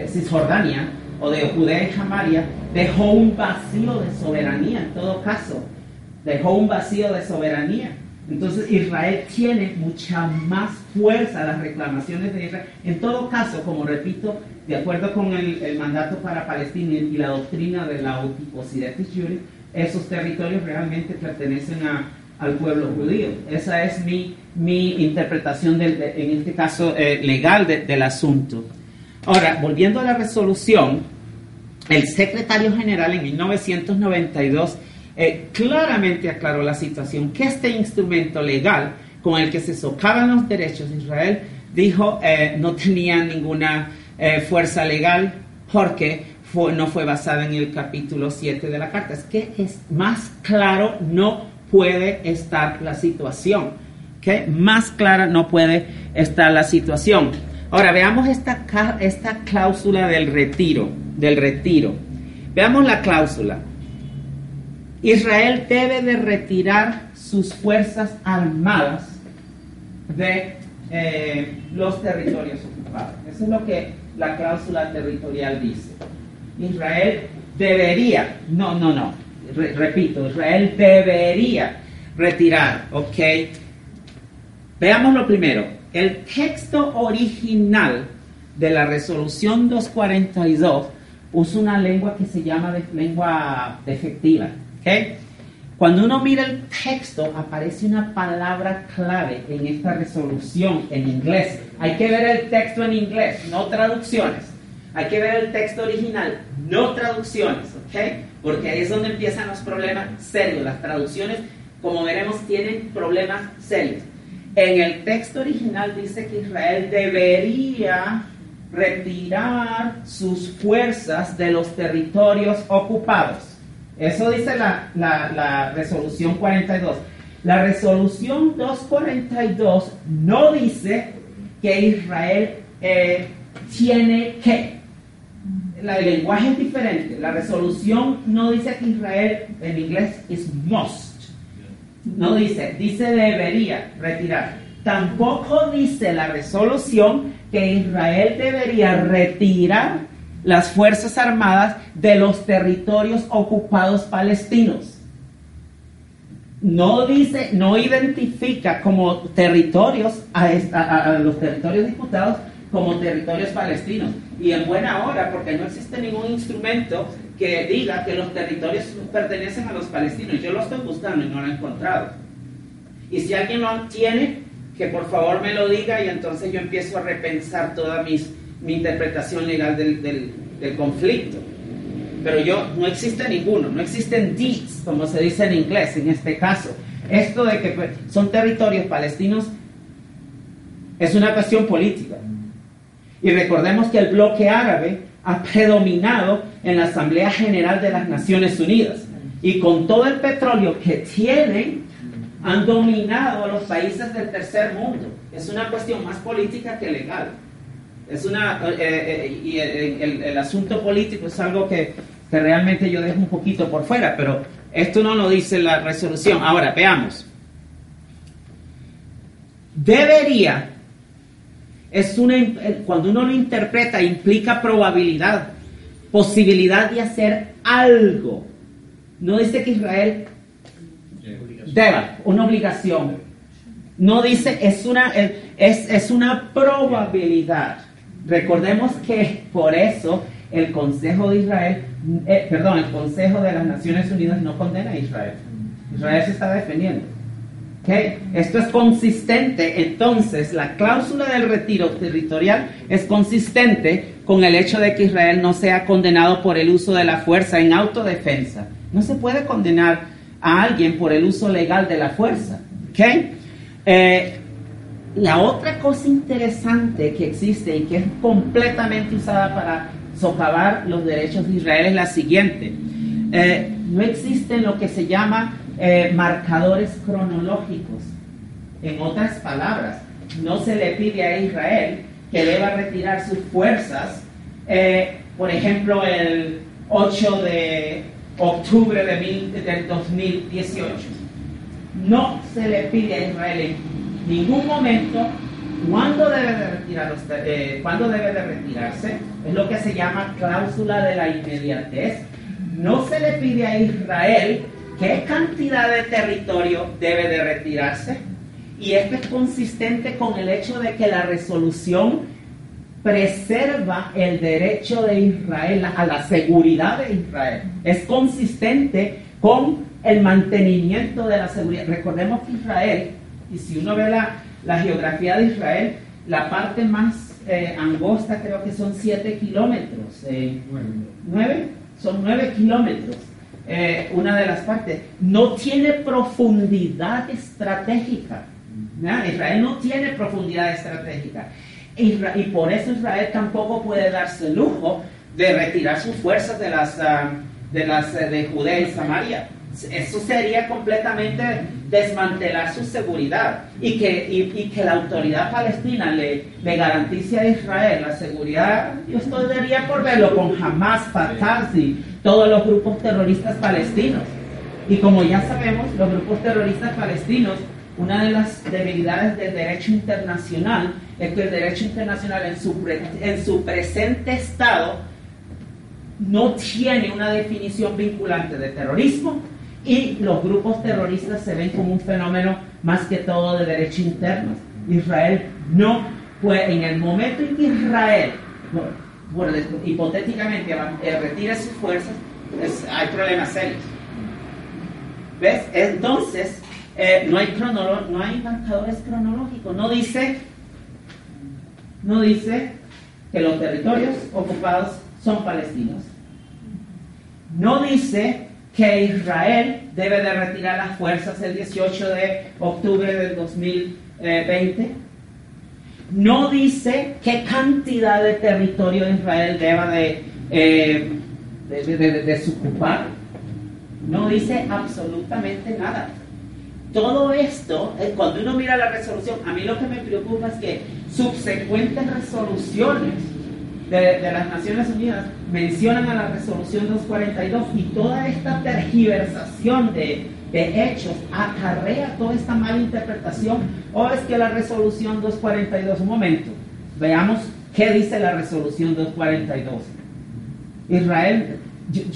Cisjordania o de Judea y Samaria, dejó un vacío de soberanía en todo caso, dejó un vacío de soberanía. Entonces Israel tiene mucha más fuerza las reclamaciones de Israel. En todo caso, como repito, de acuerdo con el, mandato para Palestina y la doctrina de la Otiposidetis Juri, esos territorios realmente pertenecen al pueblo judío. Esa es mi, mi interpretación, en este caso eh, legal del asunto. Ahora, volviendo a la resolución, el secretario general en 1992 eh, claramente aclaró la situación, que este instrumento legal con el que se socavan los derechos de Israel, dijo eh, no tenía ninguna eh, fuerza legal porque no fue basada en el capítulo 7 de la carta. Es que es más claro no puede estar la situación. ¿okay? Más clara no puede estar la situación. Ahora veamos esta, esta cláusula del retiro, del retiro. Veamos la cláusula. Israel debe de retirar sus fuerzas armadas de eh, los territorios ocupados. Eso es lo que la cláusula territorial dice. Israel debería, no, no, no, repito, Israel debería retirar, ¿ok? Veamos lo primero. El texto original de la resolución 242 usa una lengua que se llama de, lengua defectiva. Cuando uno mira el texto, aparece una palabra clave en esta resolución en inglés. Hay que ver el texto en inglés, no traducciones. Hay que ver el texto original, no traducciones, ¿ok? Porque ahí es donde empiezan los problemas serios. Las traducciones, como veremos, tienen problemas serios. En el texto original dice que Israel debería retirar sus fuerzas de los territorios ocupados. Eso dice la, resolución 42. La resolución 242 no dice que Israel eh, tiene que. el lenguaje es diferente. La resolución no dice que Israel en inglés es must. No dice, dice debería retirar. Tampoco dice la resolución que Israel debería retirar las Fuerzas Armadas de los territorios ocupados palestinos. No dice, no identifica como territorios a, los territorios disputados como territorios palestinos. Y en buena hora, porque no existe ningún instrumento que diga que los territorios pertenecen a los palestinos. Yo lo estoy buscando y no lo he encontrado. Y si alguien lo tiene, que por favor me lo diga y entonces yo empiezo a repensar todas mis mi interpretación legal del, del, conflicto. Pero yo, no existe ninguno, no existen deeds, como se dice en inglés en este caso. Esto de que pues, son territorios palestinos es una cuestión política. Y recordemos que el bloque árabe ha predominado en la Asamblea General de las Naciones Unidas. Y con todo el petróleo que tienen, han dominado a los países del tercer mundo. Es una cuestión más política que legal. Es una, eh, eh, y el, asunto político es algo que, que realmente yo dejo un poquito por fuera, pero esto no lo dice la resolución. Ahora, veamos. Debería, es una, cuando uno lo interpreta, implica probabilidad, posibilidad de hacer algo. No dice que Israel deba, una obligación. No dice, es una, es, es una probabilidad. Recordemos que por eso el Consejo de Israel, eh, perdón, el Consejo de las Naciones Unidas no condena a Israel. Israel se está defendiendo. Esto es consistente, entonces la cláusula del retiro territorial es consistente con el hecho de que Israel no sea condenado por el uso de la fuerza en autodefensa. No se puede condenar a alguien por el uso legal de la fuerza. ¿Okay? Eh, la otra cosa interesante que existe y que es completamente usada para socavar los derechos de Israel es la siguiente. Eh, no existen lo que se llama eh, marcadores cronológicos. En otras palabras, no se le pide a Israel que deba retirar sus fuerzas, eh, por ejemplo, el 8 de octubre de del 2018. No se le pide a Israel en ningún momento cuándo debe de, retirar, eh, ¿cuándo debe de retirarse. Es lo que se llama cláusula de la inmediatez. No se le pide a Israel qué cantidad de territorio debe de retirarse. Y esto es consistente con el hecho de que la resolución preserva el derecho de Israel a la seguridad de Israel. Es consistente con el mantenimiento de la seguridad. Recordemos que Israel, y si uno ve la, la geografía de Israel, la parte más eh, angosta creo que son 7 kilómetros. Eh, ¿Nueve? Son 9 kilómetros. Eh, una de las partes. No tiene profundidad estratégica. Israel no tiene profundidad estratégica. y por eso Israel tampoco puede darse el lujo de retirar sus fuerzas de las, ah, las de Judea y Samaria eso sería completamente desmantelar su seguridad y que, y, que la autoridad palestina le, le, garantice a Israel la seguridad. Yo estoy por verlo con Hamas, Fatah y todos los grupos terroristas palestinos. Y como ya sabemos, los grupos terroristas palestinos, una de las debilidades del derecho internacional es que el derecho internacional en su, en su presente estado no tiene una definición vinculante de terrorismo y los grupos terroristas se ven como un fenómeno más que todo de derecho interno. Israel no puede, en el momento en que Israel, bueno, hipotéticamente eh, retire sus fuerzas, hay problemas serios. ¿Ves? Entonces, eh, no, hay no hay marcadores cronológicos. No dice, no dice que los territorios ocupados son palestinos. No dice que Israel debe de retirar las fuerzas el 18 de octubre del 2020. No dice qué cantidad de territorio Israel deba de, eh, de, desocupar. No dice absolutamente nada. Todo esto, eh, cuando uno mira la resolución, a mí lo que me preocupa es que subsecuentes resoluciones de, las Naciones Unidas mencionan a la resolución 242 y toda esta tergiversación de, de hechos acarrea toda esta mala interpretación o es que la resolución 242, un momento, veamos qué dice la resolución 242. Israel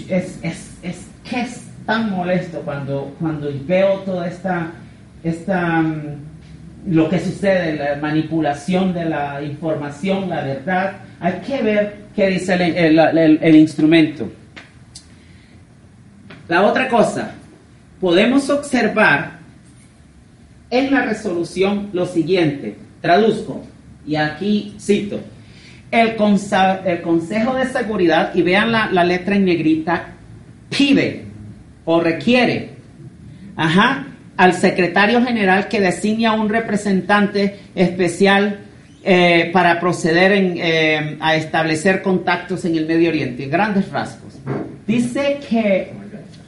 es, es, es que es tan molesto cuando, cuando veo toda esta, esta mm, lo que sucede, la manipulación de la información, la verdad, hay que ver qué dice el, instrumento. La otra cosa, podemos observar en la resolución lo siguiente, traduzco, y aquí cito, el, Consejo de Seguridad, y vean la, letra en negrita, pide o requiere. Ajá, al secretario general que designe a un representante especial eh, para proceder eh, a establecer contactos en el Medio Oriente, grandes rasgos. Dice que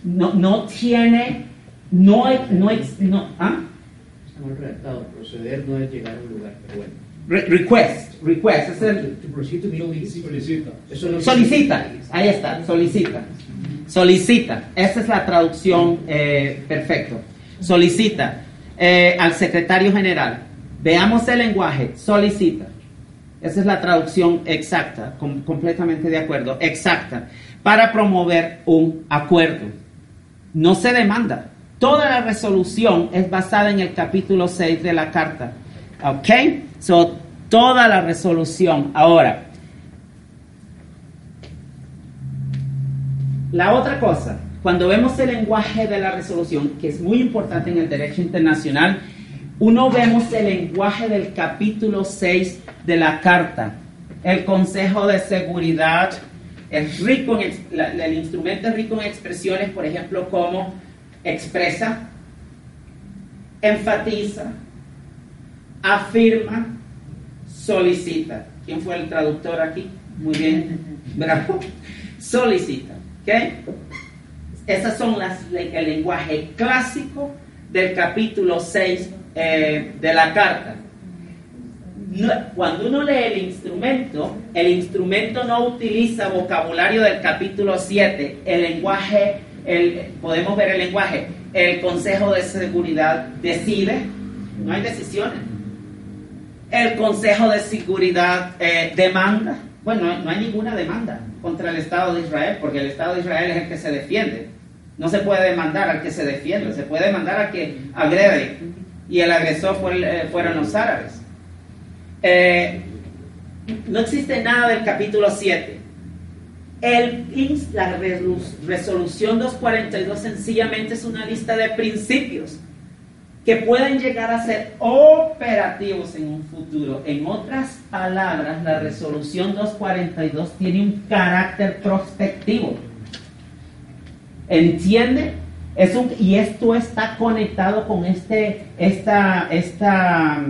no, no tiene, no, no, no ¿ah? Está mal redactado. Proceder no es llegar a un lugar, pero bueno. Re- request, request, es el, Solicita. Solicita, ahí está, solicita. Solicita, esa es la traducción eh, perfecto. Solicita eh, al secretario general. Veamos el lenguaje, solicita. Esa es la traducción exacta, com- completamente de acuerdo, exacta, para promover un acuerdo. No se demanda. Toda la resolución es basada en el capítulo 6 de la carta. ¿Ok? So, toda la resolución. Ahora, La otra cosa, cuando vemos el lenguaje de la resolución, que es muy importante en el derecho internacional, uno vemos el lenguaje del capítulo 6 de la carta. El Consejo de Seguridad es rico en, el instrumento es rico en expresiones, por ejemplo, como expresa, enfatiza, afirma, solicita. ¿Quién fue el traductor aquí? Muy bien, bravo. Solicita, ¿ok? Esas son las, el lenguaje clásico del capítulo 6 eh, de la carta. Cuando uno lee el instrumento, el instrumento no utiliza vocabulario del capítulo 7, el lenguaje, el, podemos ver el lenguaje, el Consejo de Seguridad decide, no hay decisiones. El Consejo de Seguridad eh, demanda, bueno, no hay ninguna demanda contra el Estado de Israel, porque el Estado de Israel es el que se defiende. No se puede demandar al que se defiende, se puede demandar al que agrede. Y el agresor fue eh, fueron los árabes. Eh, no existe nada del capítulo 7. El, la resolu- resolución 242 sencillamente es una lista de principios que pueden llegar a ser operativos en un futuro. En otras palabras, la resolución 242 tiene un carácter prospectivo. ¿Entiende? Y esto está conectado con este, esta, esta,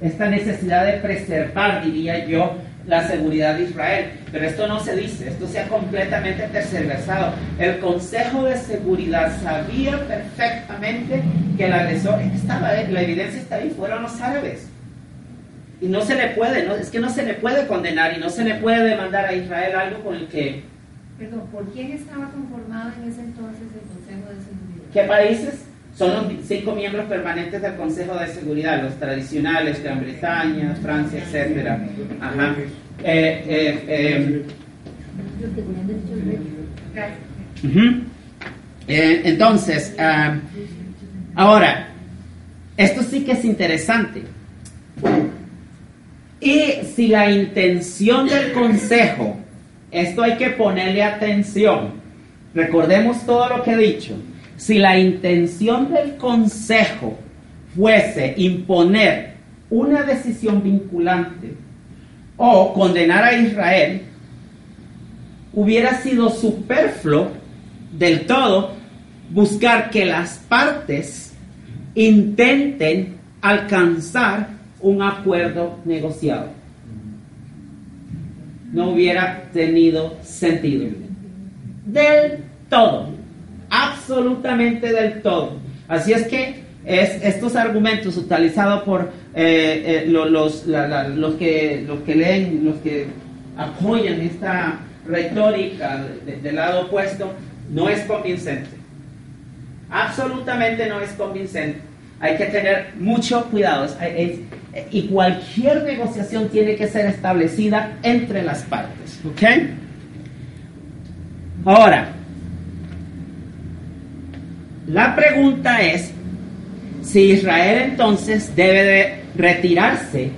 esta necesidad de preservar, diría yo, la seguridad de Israel. Pero esto no se dice, esto se ha completamente tercerversado. El Consejo de Seguridad sabía perfectamente que el agresor estaba, ahí, la evidencia está ahí, fueron los árabes. Y no se le puede, no, es que no se le puede condenar y no se le puede demandar a Israel algo con el que Perdón, ¿por quién estaba conformado en ese entonces el Consejo de Seguridad? ¿Qué países? Son los cinco miembros permanentes del Consejo de Seguridad, los tradicionales, Gran Bretaña, Francia, etc. Ajá. Eh, eh, eh, entonces, ah, ahora, esto sí que es interesante. Y si la intención del Consejo, esto hay que ponerle atención, recordemos todo lo que he dicho, si la intención del Consejo fuese imponer una decisión vinculante o condenar a Israel, hubiera sido superfluo del todo buscar que las partes intenten alcanzar un acuerdo negociado. No hubiera tenido sentido. Del todo. Absolutamente del todo. Así es que es, estos argumentos utilizados por eh, eh, lo- los, que, los que leen, los que apoyan esta retórica de- del lado opuesto, no es convincente. Absolutamente no es convincente. Hay que tener mucho cuidado. Y cualquier negociación tiene que ser establecida entre las partes. ¿Ok? Ahora, la pregunta es si Israel entonces debe de retirarse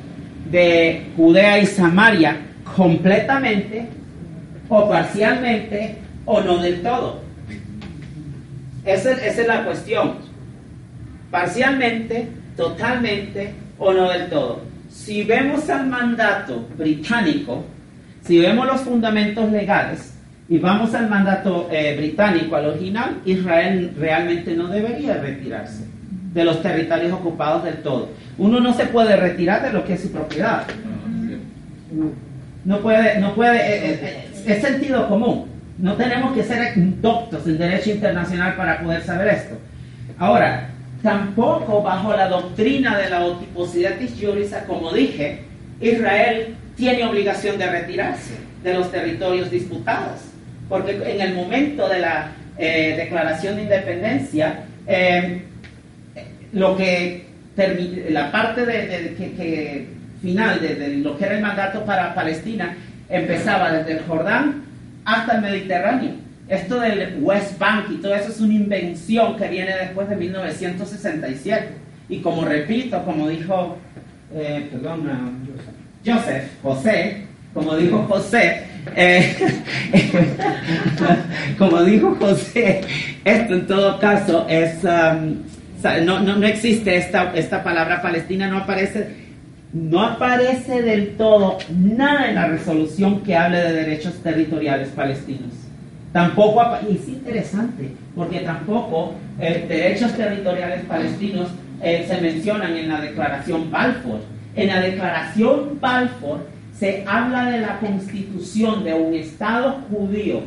de Judea y Samaria completamente o parcialmente o no del todo. Esa es la cuestión. Parcialmente, totalmente o no del todo. Si vemos al mandato británico, si vemos los fundamentos legales y vamos al mandato eh, británico, al original, Israel realmente no debería retirarse de los territorios ocupados del todo. Uno no se puede retirar de lo que es su propiedad. No puede, no puede, eh, eh, es sentido común. No tenemos que ser doctos en derecho internacional para poder saber esto. Ahora, tampoco bajo la doctrina de la otiposidad jurisa, como dije, Israel tiene obligación de retirarse de los territorios disputados, porque en el momento de la eh, declaración de independencia, eh, lo que la parte de, que, final de, lo que era el mandato para Palestina empezaba desde el Jordán hasta el Mediterráneo. Esto del West Bank y todo eso es una invención que viene después de 1967. Y como repito, como dijo, eh, perdón, Joseph, José, como dijo José, eh, como dijo José, esto en todo caso es, um, no, no, no, existe esta, esta palabra palestina, no aparece, no aparece del todo nada en la resolución que hable de derechos territoriales palestinos. Tampoco, y es interesante, porque tampoco derechos territoriales palestinos eh, se mencionan en la declaración Balfour. En la declaración Balfour se habla de la constitución de un Estado judío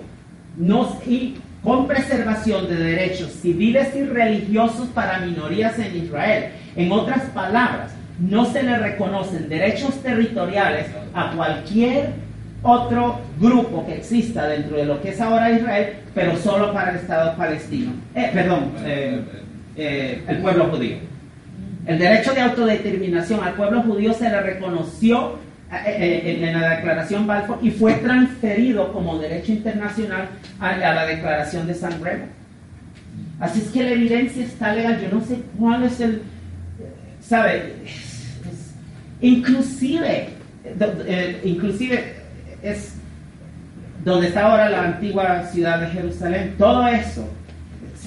no, y con preservación de derechos civiles y religiosos para minorías en Israel. En otras palabras, no se le reconocen derechos territoriales a cualquier otro grupo que exista dentro de lo que es ahora Israel, pero solo para el Estado palestino. Eh, perdón, eh, eh, el pueblo judío. El derecho de autodeterminación al pueblo judío se le reconoció en la declaración Balfour y fue transferido como derecho internacional a, la declaración de San Remo. Así es que la evidencia está legal. Yo no sé cuál es el, ¿sabe? inclusive, inclusive es donde está ahora la antigua ciudad de Jerusalén. Todo eso,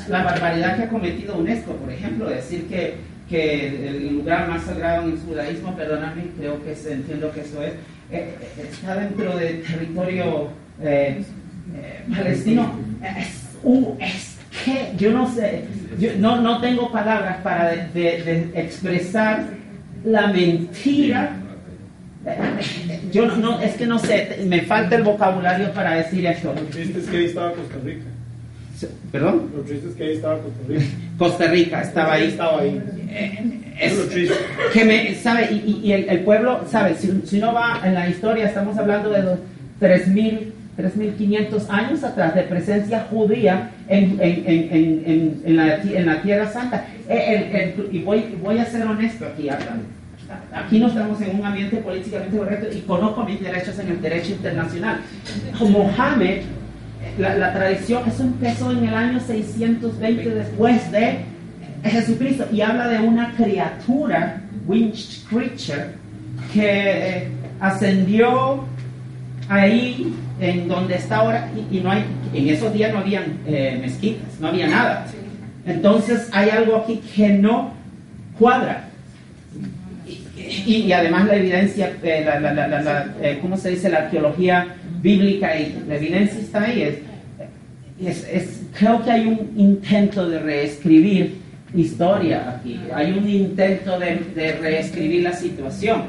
la barbaridad que ha cometido UNESCO, por ejemplo, decir que, que el lugar más sagrado en el judaísmo, perdóname, creo que se, entiendo que eso es, eh, eh, está dentro del territorio eh, palestino. Es, es, que yo no sé, no, no tengo palabras para de expresar la mentira yo no, es que no sé, me falta el vocabulario para decir eso. Lo triste es que ahí estaba Costa Rica. ¿Perdón? Lo triste es que ahí estaba Costa Rica. Costa Rica estaba ahí. Estaba ahí. Eh, es, lo triste. Que me, ¿sabe? Y, y el, el, pueblo, ¿sabe? Si, si no va en la historia, estamos hablando de los 3.000 3.500 años atrás de presencia judía en, en, en, en la, la, Tierra Santa. Eh, el, y voy, voy a ser honesto aquí hablando aquí no estamos en un ambiente políticamente correcto y conozco mis derechos en el derecho internacional. Mohammed, la, tradición, eso empezó en el año 620 después de Jesucristo y habla de una criatura, winged creature, que eh, ascendió ahí en donde está ahora y, no hay, en esos días no habían eh, mezquitas, no había nada. Entonces hay algo aquí que no cuadra. Y, además la evidencia, eh, la, la, la, eh, ¿cómo se dice? La arqueología bíblica y la evidencia está ahí. Es, es, creo que hay un intento de reescribir historia aquí. Hay un intento de, de reescribir la situación.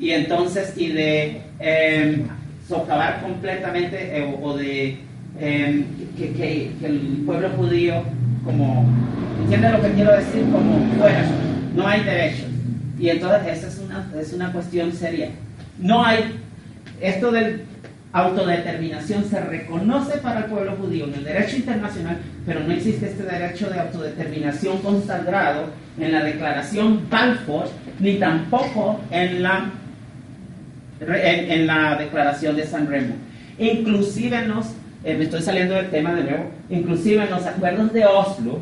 Y entonces, y de eh, socavar completamente eh, o, de em, que, que, que, el pueblo judío, como, ¿entiende lo que quiero decir? Como fuera, no hay derechos. Y entonces esa es es una cuestión seria. No hay, esto de autodeterminación se reconoce para el pueblo judío en el derecho internacional, pero no existe este derecho de autodeterminación consagrado en la declaración Balfour, ni tampoco en la, en, la declaración de San Remo. Inclusive en los, eh, me estoy saliendo del tema de nuevo, inclusive en los acuerdos de Oslo,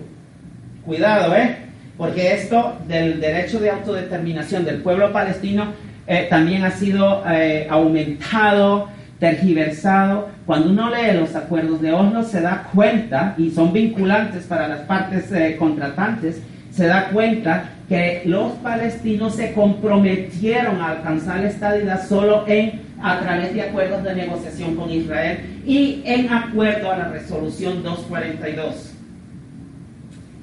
cuidado, ¿eh? Porque esto del derecho de autodeterminación del pueblo palestino eh, también ha sido eh, aumentado, tergiversado. Cuando uno lee los acuerdos de Oslo se da cuenta, y son vinculantes para las partes eh, contratantes, se da cuenta que los palestinos se comprometieron a alcanzar la estadidad solo en, a través de acuerdos de negociación con Israel y en acuerdo a la resolución 242.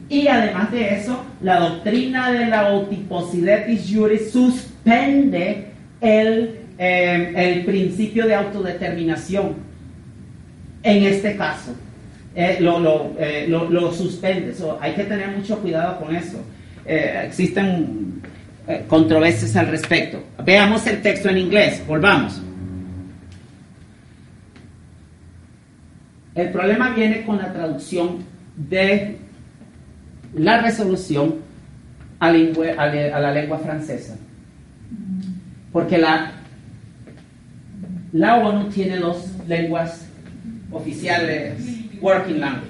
Y además de eso, la doctrina de la otiposidetis juris suspende el, eh, el principio de autodeterminación. En este caso, eh, lo, eh, lo, lo, suspende. hay que tener mucho cuidado con eso. eh, existen controversias al respecto. Veamos el texto en inglés, volvamos. El problema viene con la traducción de la resolución a, la lengua francesa. Porque la, la ONU tiene dos lenguas oficiales, working language.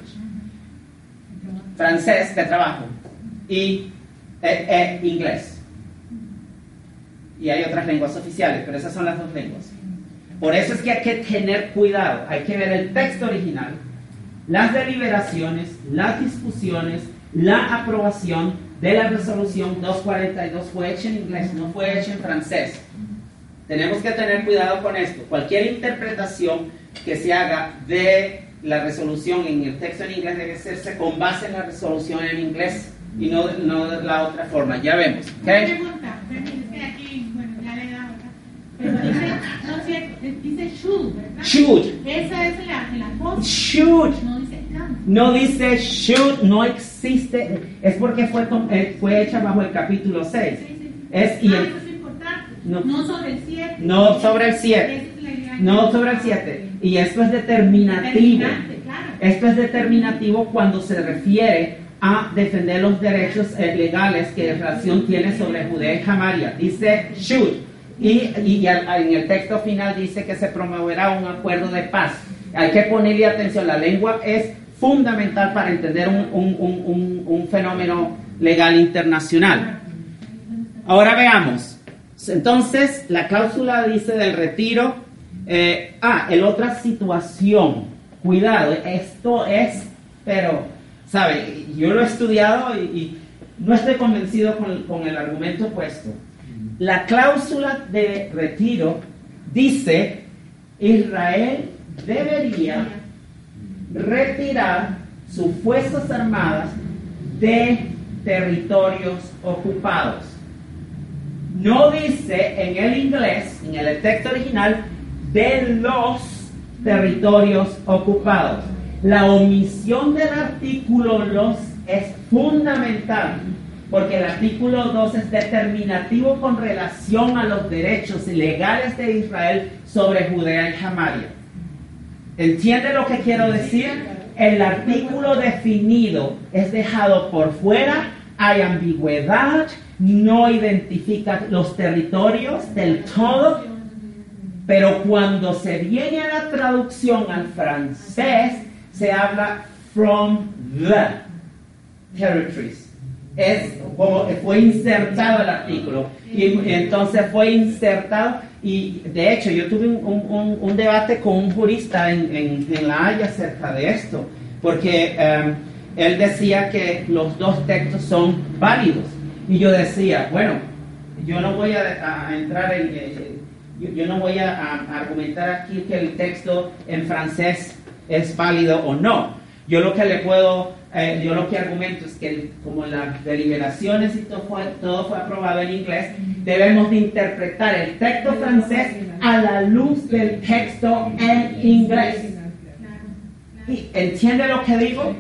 Francés de trabajo y eh, eh, inglés. Y hay otras lenguas oficiales, pero esas son las dos lenguas. Por eso es que hay que tener cuidado, hay que ver el texto original, las deliberaciones, las discusiones, la aprobación de la resolución 242 fue hecha en inglés, no fue hecha en francés. Tenemos que tener cuidado con esto. Cualquier interpretación que se haga de la resolución en el texto en inglés debe hacerse con base en la resolución en inglés y no, no de la otra forma. Ya vemos. ¿ok? Una pregunta, permíteme, es que aquí, bueno, ya le he dado acá. Pero dice, no dice should, ¿verdad? Should. Esa es la, la cosa. Should. No. No dice should, no existe. Es porque fue, eh, fue hecha bajo el capítulo 6. Sí, sí, sí. Es, y ah, el- eso es importante. No. No, sobre el 7. No sobre el siete. Esa es la idea. no sobre el 7. Y esto es determinativo. Claro. Esto es determinativo cuando se refiere a defender los derechos eh, legales que relación tiene sobre Judea y Samaria. Dice should. Y, y al- en el texto final dice que se promoverá un acuerdo de paz. Hay que ponerle atención. La lengua es fundamental para entender un, un- un- un- fenómeno legal internacional. Ahora veamos. Entonces, la cláusula dice del retiro. eh, ah, el otra situación. Cuidado, esto es, pero, ¿sabe? Yo lo he estudiado y, y no estoy convencido con, con el argumento opuesto. La cláusula de retiro dice, Israel debería retirar sus fuerzas armadas de territorios ocupados. No dice en el inglés, en el texto original, de los territorios ocupados. La omisión del artículo 2 es fundamental, porque el artículo 2 es determinativo con relación a los derechos legales de Israel sobre Judea y Samaria. ¿Entiende lo que quiero decir? El artículo definido es dejado por fuera, hay ambigüedad, no identifica los territorios del todo, pero cuando se viene a la traducción al francés, se habla from the territories. Es como fue insertado el artículo. Y entonces fue insertado. Y de hecho, yo tuve un, un- debate con un jurista en, en- La Haya acerca de esto. Porque em, él decía que los dos textos son válidos. Y yo decía, bueno, yo no voy a, entrar en. eh, yo, no voy a argumentar aquí que el texto en francés es válido o no. Yo lo que le puedo, eh, yo lo que argumento es que el- como las deliberaciones y todo fue, todo fue aprobado en inglés, debemos de interpretar el texto francés a la luz del texto en inglés. ¿Y ¿Entiende lo que digo?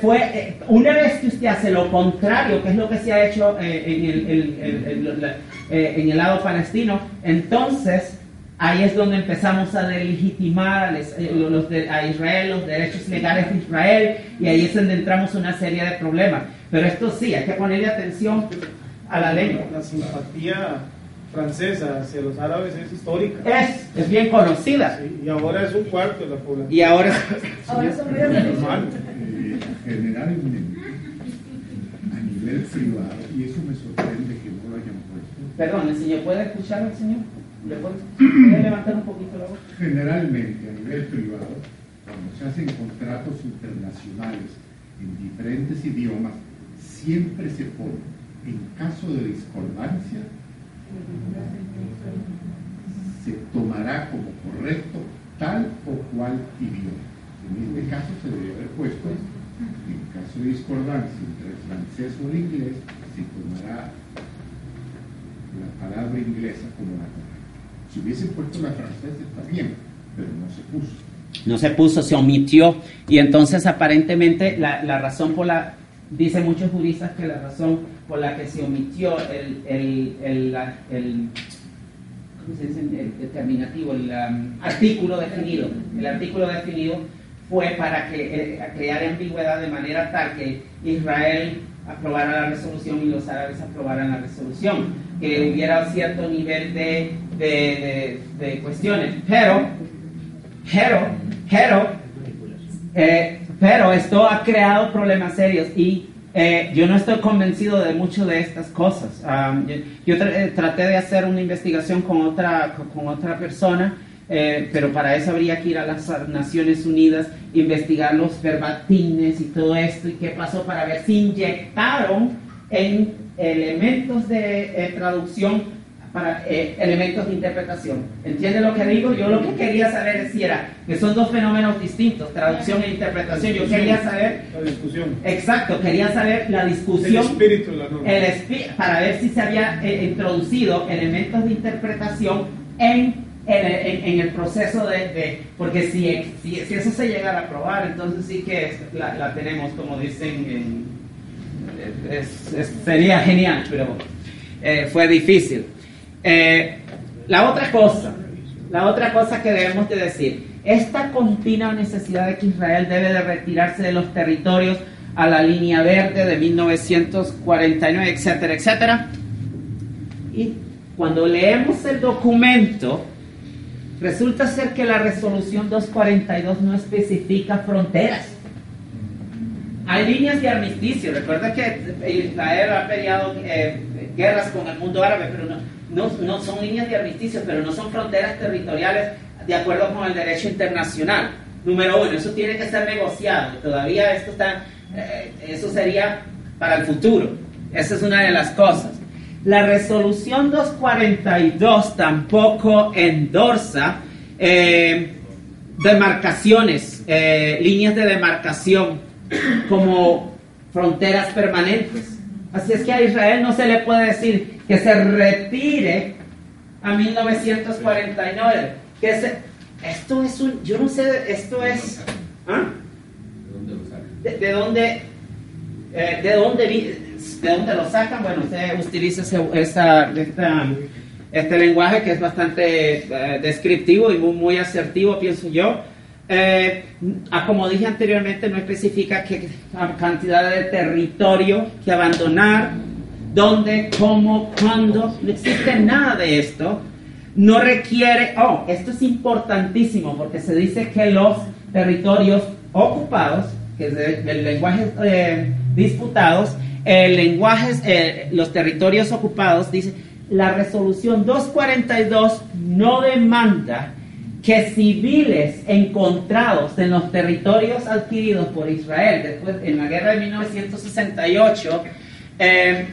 Fue, eh, una vez que usted hace lo contrario, que es lo que se ha hecho eh, en, el, el- el- el- la- en el lado palestino, entonces ahí es donde empezamos a delegitimar a, les- eh, los de- a Israel, los derechos legales de Israel, y ahí es donde entramos una serie de problemas. Pero esto sí, hay que ponerle atención a la lengua. La simpatía francesa hacia los árabes es histórica. Es, es bien conocida. Sí, y ahora es un cuarto de la población. Y ahora, Ahora son. Eh, generalmente a nivel privado, y eso me sorprende que no lo hayan puesto, perdón, el señor, ¿puede escuchar al señor? ¿Le puede, puede levantar un poquito la voz? generalmente a nivel privado, cuando se hacen contratos internacionales en diferentes idiomas, siempre se pone, en caso de discordancia, se tomará como correcto tal o cual idioma. En este caso se debería haber puesto, en caso de discordancia entre el francés o el inglés, se tomará la palabra inglesa como la correcta. Si hubiesen puesto la francesa está bien, pero no se puso. No se puso, se omitió. Y entonces aparentemente la, la razón por la dicen muchos juristas que la razón por la que se omitió el, el, el, el- ¿cómo se dice? el determinativo, el um, artículo definido, el artículo definido fue para que eh, crear ambigüedad de manera tal que Israel aprobara la resolución y los árabes aprobaran la resolución, que hubiera cierto nivel de, de, de- de cuestiones. Pero, pero, pero, eh, pero esto ha creado problemas serios y eh, yo no estoy convencido de mucho de estas cosas. Um, yo yo tra- eh, traté de hacer una investigación con otra, con otra persona, eh, pero para eso habría que ir a las Naciones Unidas, investigar los verbatines y todo esto y qué pasó para ver si inyectaron en elementos de eh, traducción para eh, elementos de interpretación. ¿Entiende lo que digo? Yo lo que quería saber es si era que son dos fenómenos distintos, traducción e interpretación. Yo quería saber, La discusión. exacto, quería saber la El discusión espíritu de la norma. el espi- para ver si se había eh, introducido elementos de interpretación en, en, en- en el proceso de, de- porque si, si, si eso se llegara a aprobar, entonces sí que la, la tenemos, como dicen, en- sería genial, pero eh, fue difícil. Eh, la otra cosa, la otra cosa que debemos de decir, esta continua necesidad de que Israel debe de retirarse de los territorios a la línea verde de 1949, etcétera, etcétera. Y cuando leemos el documento, resulta ser que la resolución 242 no especifica fronteras. Hay líneas de armisticio. Recuerda que Israel ha peleado eh, guerras con el mundo árabe, pero no, son líneas de armisticio, pero no son fronteras territoriales de acuerdo con el derecho internacional. Número uno, eso tiene que ser negociado. Todavía esto está, eh, eso sería para el futuro. Esa es una de las cosas. La resolución 242 tampoco endorsa eh, demarcaciones, líneas de demarcación como fronteras permanentes. Así es que a Israel no se le puede decir que se retire a 1949. Que se, esto es un, yo no sé, esto es, ¿ah? ¿De, de dónde, eh, de dónde, de dónde lo sacan? Bueno, usted utiliza ese, esa, esta- este lenguaje que es bastante eh, descriptivo y muy, muy asertivo, pienso yo. Eh, ah, como dije anteriormente, no especifica qué cantidad de territorio que abandonar, dónde, cómo, cuándo, no existe nada de esto. No requiere, oh, esto es importantísimo porque se dice que los territorios ocupados, que es el, lenguaje eh, disputados, el lenguaje, eh, los territorios ocupados, dice, la resolución 242 no demanda que civiles encontrados en los territorios adquiridos por Israel después en la guerra de 1968 eh,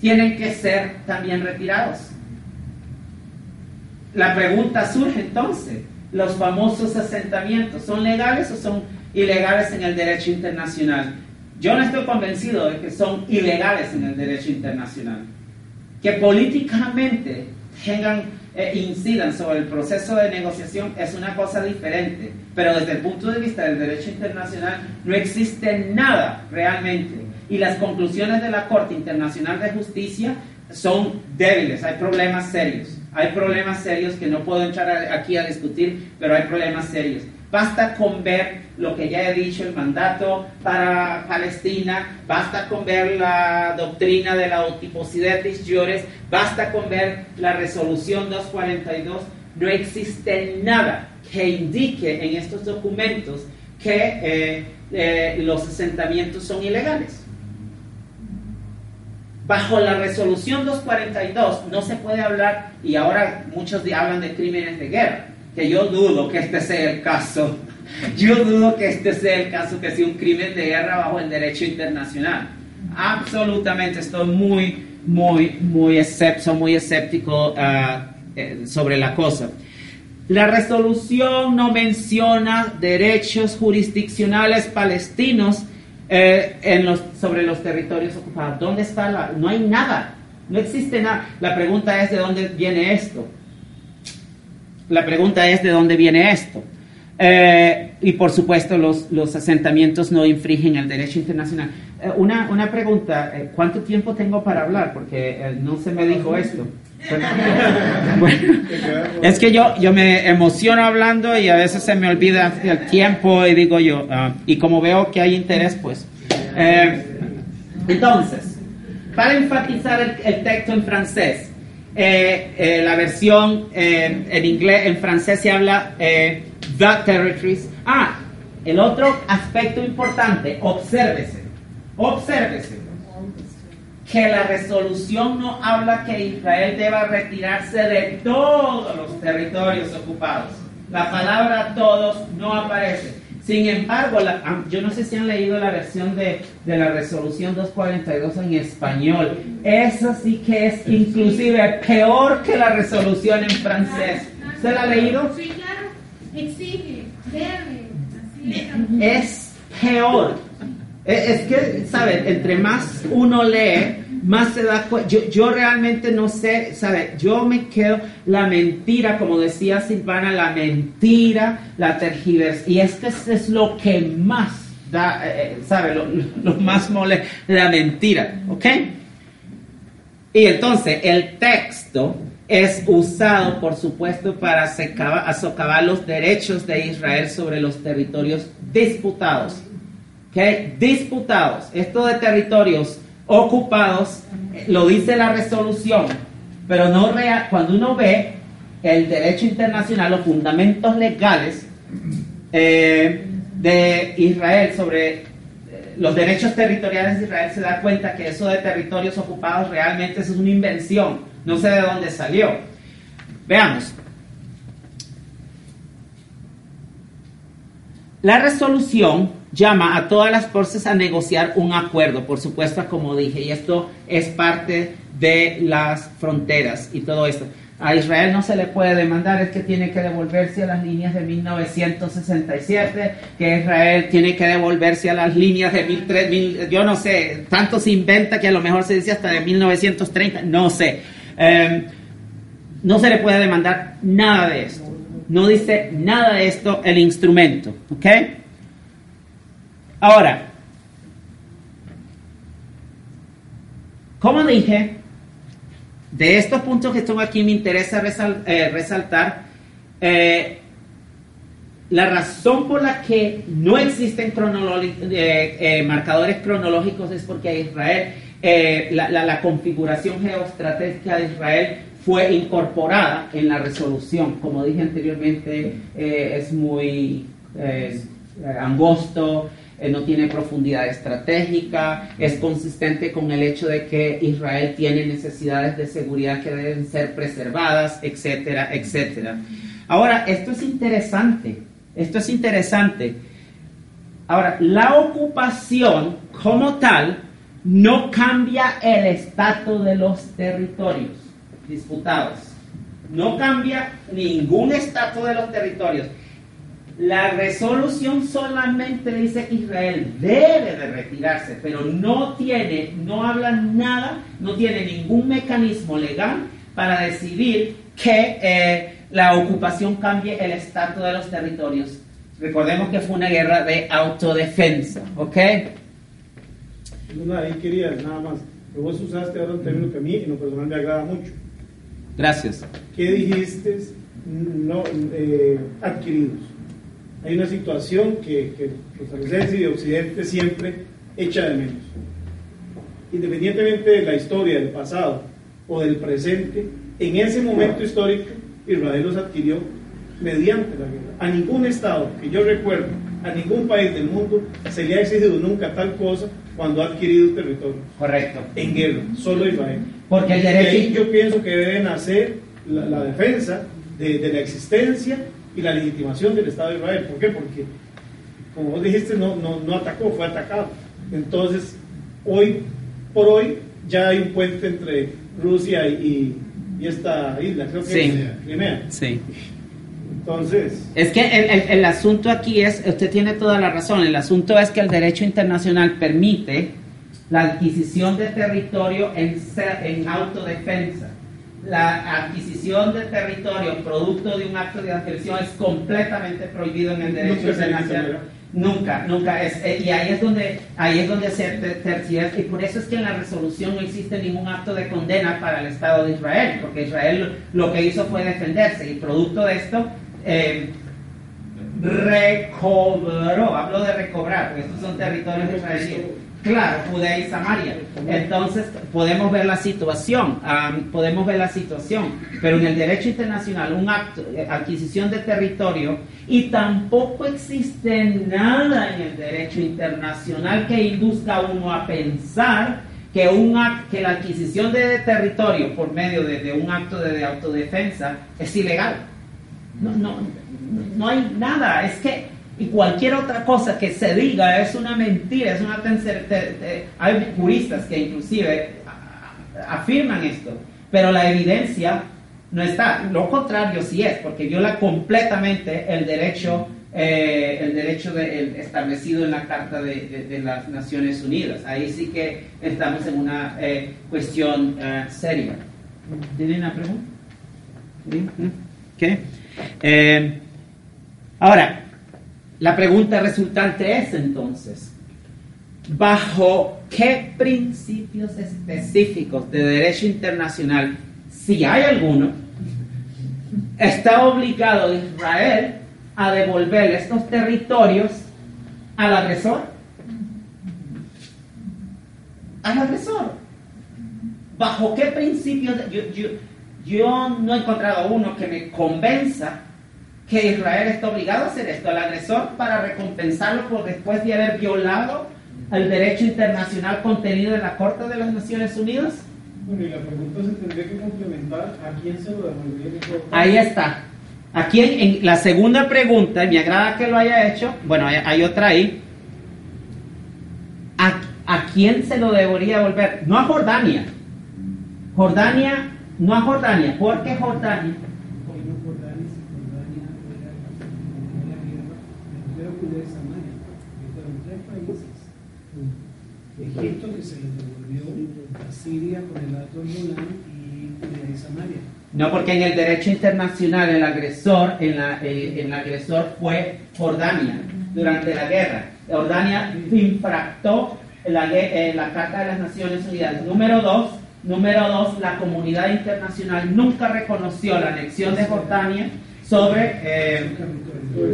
tienen que ser también retirados. La pregunta surge entonces, ¿los famosos asentamientos son legales o son ilegales en el derecho internacional? Yo no estoy convencido de que son ilegales en el derecho internacional. Que políticamente tengan, eh, incidan sobre el proceso de negociación es una cosa diferente, pero desde el punto de vista del derecho internacional no existe nada realmente. Y las conclusiones de la Corte Internacional de Justicia son débiles, hay problemas serios. Hay problemas serios que no puedo entrar aquí a discutir, pero hay problemas serios. Basta con ver lo que ya he dicho, el mandato para Palestina, basta con ver la doctrina de la Otiposidetis Jures, basta con ver la resolución 242. No existe nada que indique en estos documentos que eh, eh, los asentamientos son ilegales. Bajo la resolución 242 no se puede hablar, y ahora muchos de- hablan de crímenes de guerra, que yo dudo que este sea el caso. Yo dudo que este sea el caso, que sea un crimen de guerra bajo el derecho internacional. Absolutamente, estoy muy, muy, muy escéptico, muy escéptico eh, sobre la cosa. La resolución no menciona derechos jurisdiccionales palestinos eh, en los, sobre los territorios ocupados. ¿Dónde está la.? No hay nada. No existe nada. La pregunta es: ¿de dónde viene esto? La pregunta es: ¿de dónde viene esto? Eh, y por supuesto los, los asentamientos no infringen el derecho internacional. Eh, una, una pregunta, eh, ¿cuánto tiempo tengo para hablar? Porque no se me dijo esto. Bueno, es que yo, yo me emociono hablando y a veces se me olvida el tiempo y digo yo, ah, y como veo que hay interés, pues. Entonces, para enfatizar el texto en francés, eh, eh, la versión eh, en inglés, en francés se habla eh, the territories. Ah, el otro aspecto importante, obsérvese, obsérvese que la resolución no habla que Israel deba retirarse de todos los territorios ocupados. La palabra todos no aparece. Sin embargo, la- ah, yo no sé si han leído la versión de, de la resolución 242 en español. Esa sí que es inclusive peor que la resolución en francés. ¿Usted la ha leído? Sí, claro. Exige, debe, así es peor. Es, es que, ¿sabe? Entre más uno lee, más se da cuenta. Yo, yo realmente no sé, ¿sabe? Yo me quedo la mentira, como decía Silvana, la mentira, la tergiversación. Y es que es lo que más da, eh, eh, ¿sabe? Lo, más mole, la mentira, ¿ok? Y entonces el texto es usado, por supuesto, para socavar los derechos de Israel sobre los territorios disputados. ¿Ok? Disputados. Esto de territorios ocupados lo dice la resolución, pero no cuando uno ve el derecho internacional, los fundamentos legales eh, de Israel sobre eh, los derechos territoriales de Israel, se da cuenta que eso de territorios ocupados realmente es una invención, no sé de dónde salió. Veamos. La resolución llama a todas las fuerzas a negociar un acuerdo, por supuesto, como dije, y esto es parte de las fronteras y todo esto. A Israel no se le puede demandar, es que tiene que devolverse a las líneas de 1967, que Israel tiene que devolverse a las líneas de 1300, yo no sé, tanto se inventa que a lo mejor se dice hasta de 1930, no sé. Eh, no se le puede demandar nada de esto. No dice nada de esto el instrumento. ¿Ok? Ahora, como dije, de estos puntos que están aquí me interesa eh, resaltar eh, la razón por la que no existen eh, marcadores cronológicos es porque Israel, eh, la, configuración geoestratégica de Israel fue incorporada en la resolución. Como dije anteriormente, es muy angosto, eh, no tiene profundidad estratégica, es consistente con el hecho de que Israel tiene necesidades de seguridad que deben ser preservadas, etcétera, etcétera. Ahora, esto es interesante, esto es interesante. Ahora, la ocupación como tal no cambia el estatus de los territorios disputados. No cambia ningún estatus de los territorios. La resolución solamente dice que Israel debe de retirarse, pero no tiene, no habla nada, no tiene ningún mecanismo legal para decidir que eh, la ocupación cambie el estatus de los territorios. Recordemos que fue una guerra de autodefensa, ¿ok? Luna, ahí quería nada más. Vos usaste ahora un término que a mí en lo personal me agrada mucho. Gracias. ¿Qué dijiste? No, eh, adquiridos. Hay una situación que, que costarricense y de Occidente siempre echa de menos. Independientemente de la historia, del pasado o del presente, en ese momento histórico Israel los adquirió mediante la guerra. A ningún Estado que yo recuerdo, a ningún país del mundo se le ha exigido nunca tal cosa cuando ha adquirido un territorio Correcto. en guerra, solo Israel. Porque el Y ahí derecho... yo pienso que deben hacer la, la defensa de, de la existencia y la legitimación del Estado de Israel. ¿Por qué? Porque, como vos dijiste, no, no, no atacó, fue atacado. Entonces, hoy por hoy ya hay un puente entre Rusia y, y esta isla, creo que Sí. es Crimea. Sí. Entonces, Es que el, el- el asunto aquí es, usted tiene toda la razón, el asunto es que el derecho internacional permite la adquisición de territorio en, en autodefensa. La adquisición de territorio producto de un acto de adhesión es completamente prohibido en el derecho internacional. Nunca, nunca es eh, y ahí es donde ahí es donde se ter- tercia y por eso es que en la resolución no existe ningún acto de condena para el Estado de Israel, porque Israel lo que hizo fue defenderse y producto de esto eh, recobró, hablo de recobrar, porque estos son territorios israelíes. Claro, Judea y Samaria. Entonces podemos ver la situación, podemos ver la situación, pero en el derecho internacional un acto, eh, adquisición de territorio y tampoco existe nada en el derecho internacional que induzca a uno a pensar que, un act- que la adquisición de territorio por medio de, de un acto de, de autodefensa es ilegal. No, no, no hay nada, es que y cualquier otra cosa que se diga es una mentira, es una hay juristas que inclusive afirman esto, pero la evidencia no está. Lo contrario sí es, porque viola completamente el derecho, eh, el derecho de- establecido en la Carta de, las Naciones Unidas. Ahí sí que estamos en una eh, cuestión eh, seria. ¿Tienen una pregunta? ¿Sí? ¿Qué? Eh, ahora, la pregunta resultante es entonces, ¿bajo qué principios específicos de derecho internacional, si hay alguno, está obligado Israel a devolver estos territorios al agresor? Al agresor. ¿Bajo qué principios? yo, yo- yo no he encontrado uno que me convenza que Israel está obligado a hacer esto al agresor para recompensarlo por después de haber violado el derecho internacional contenido en la Corte de las Naciones Unidas. Bueno, y la pregunta se tendría que complementar a quién se lo devolvería. Ahí está. Aquí en, en la segunda pregunta, y me agrada que lo haya hecho, bueno, hay, hay otra ahí. ¿A, a quién se lo debería devolver? No a Jordania. Jordania, no a Jordania. ¿Por qué Jordania? Porque no Jordania, si Jordania fuera la guerra, primero Judea y Samaria, que fueron tres países. Egipto que se le devolvió a Siria con el alto Golán y y Samaria. No, porque en el derecho internacional el agresor, en la- el, el agresor fue Jordania durante la guerra. Jordania infractó la, eh, la Carta de las Naciones Unidas. Número dos, número dos, la comunidad internacional nunca reconoció la anexión de Jordania sobre, eh,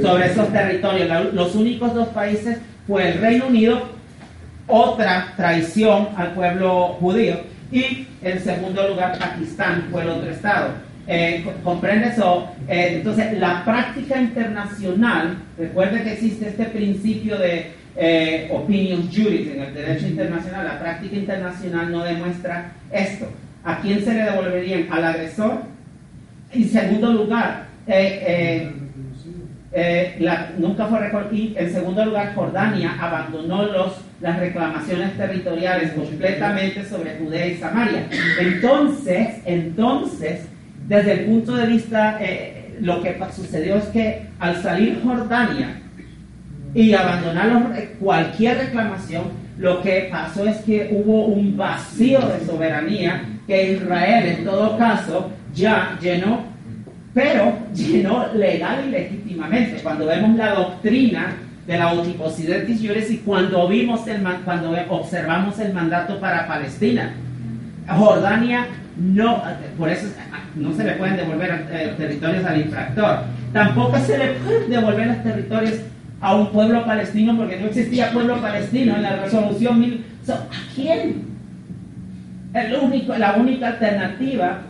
sobre esos territorios. Los únicos dos países fue el Reino Unido otra traición al pueblo judío. Y en segundo lugar, Pakistán fue el otro estado. Eh, co- ¿Comprende eso? Eh, entonces, la práctica internacional, recuerde que existe este principio de eh, opinion juris en el derecho internacional, la práctica internacional no demuestra esto. ¿A quién se le devolverían? ¿Al agresor? En segundo lugar, eh, eh, eh, la- nunca fue y en segundo lugar Jordania abandonó los, las reclamaciones territoriales completamente sobre Judea y Samaria. Entonces, entonces, desde el punto de vista, eh, lo que sucedió es que al salir Jordania y abandonar los- cualquier reclamación, lo que pasó es que hubo un vacío de soberanía que Israel en todo caso ya llenó pero llenó legal y legítimamente. Cuando vemos la doctrina de la Otiposidetis Iuris y cuando vimos el cuando observamos el mandato para Palestina, Jordania no, por eso no se le pueden devolver eh, territorios al infractor. Tampoco se le pueden devolver los territorios a un pueblo palestino porque no existía pueblo palestino en la resolución mil. So, ¿A quién? El único, la única alternativa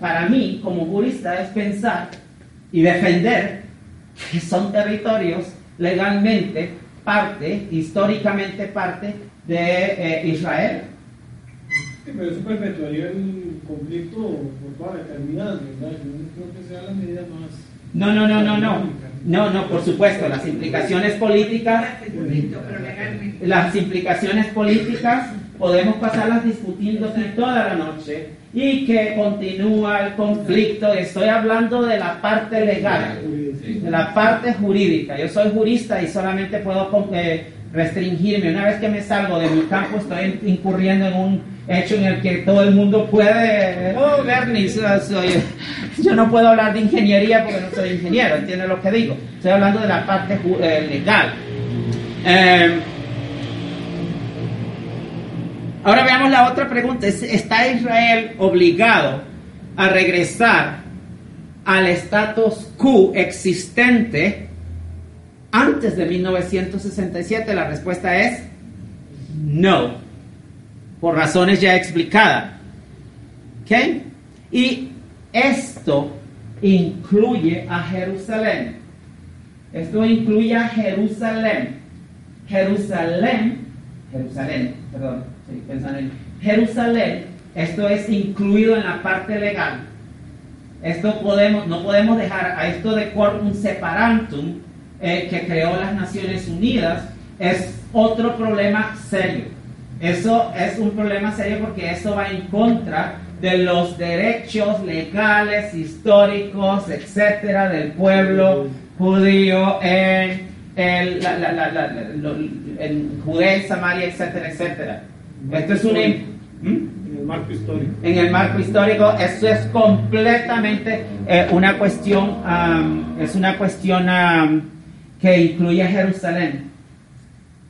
para mí como jurista es pensar y defender que son territorios legalmente parte, históricamente parte de eh, Israel. Sí, pero eso perpetuaría el conflicto por la eternidad, ¿verdad? Yo no creo que sea la medida más. No, no, no, no, no. No, no, por supuesto, las implicaciones políticas, las implicaciones políticas podemos pasarlas discutiendo aquí toda la noche y que continúa el conflicto. Estoy hablando de la parte legal, de la parte jurídica. Yo soy jurista y solamente puedo eh, restringirme. Una vez que me salgo de mi campo, estoy incurriendo en un hecho en el que todo el mundo puede, oh, Bernie, so- soy- yo no puedo hablar de ingeniería porque no soy ingeniero, ¿entiendes lo que digo? Estoy hablando de la parte eh, legal. Eh, ahora veamos la otra pregunta, ¿Es- ¿está Israel obligado a regresar al status quo existente antes de 1967? La respuesta es no, por razones ya explicadas. ¿Ok? Y esto incluye a Jerusalén. Esto incluye a Jerusalén. Jerusalén, Jerusalén, perdón, en Jerusalén, esto es incluido en la parte legal. Esto podemos, no podemos dejar a esto de quorum separantum eh, que creó las Naciones Unidas, es otro problema serio. Eso es un problema serio porque eso va en contra de los derechos legales, históricos, etcétera, del pueblo judío en, el- la- la- la- en Judea y Samaria, etcétera, etcétera. Esto es una. ¿Mm? En el marco histórico. en el marco histórico, eso es completamente eh, una cuestión, am, es una cuestión am, que incluye a Jerusalén.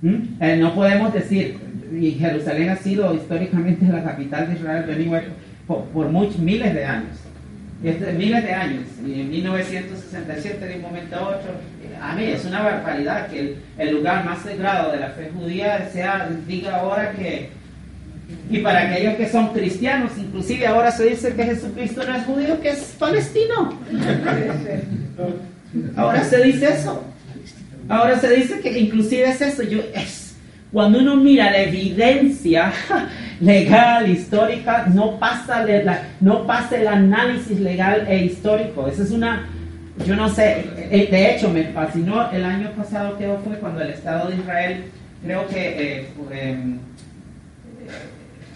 ¿Mm? Eh, no podemos decir, y Jerusalén ha sido históricamente la capital de Israel anyway, por, por muchos, miles de años. Este, miles de años, y en 1967 de un momento a otro, a mí es una barbaridad que el, el lugar más sagrado de la fe judía sea, diga ahora que, y para aquellos que son cristianos, inclusive ahora se dice que Jesucristo no es judío, que es palestino. Ahora se dice eso. Ahora se dice que inclusive es eso. Yo, es, cuando uno mira la evidencia legal, histórica, no pasa, la- no pasa el análisis legal e histórico. Esa es una, yo no sé, eh, de hecho me fascinó el año pasado que fue cuando el Estado de Israel, creo que eh, em,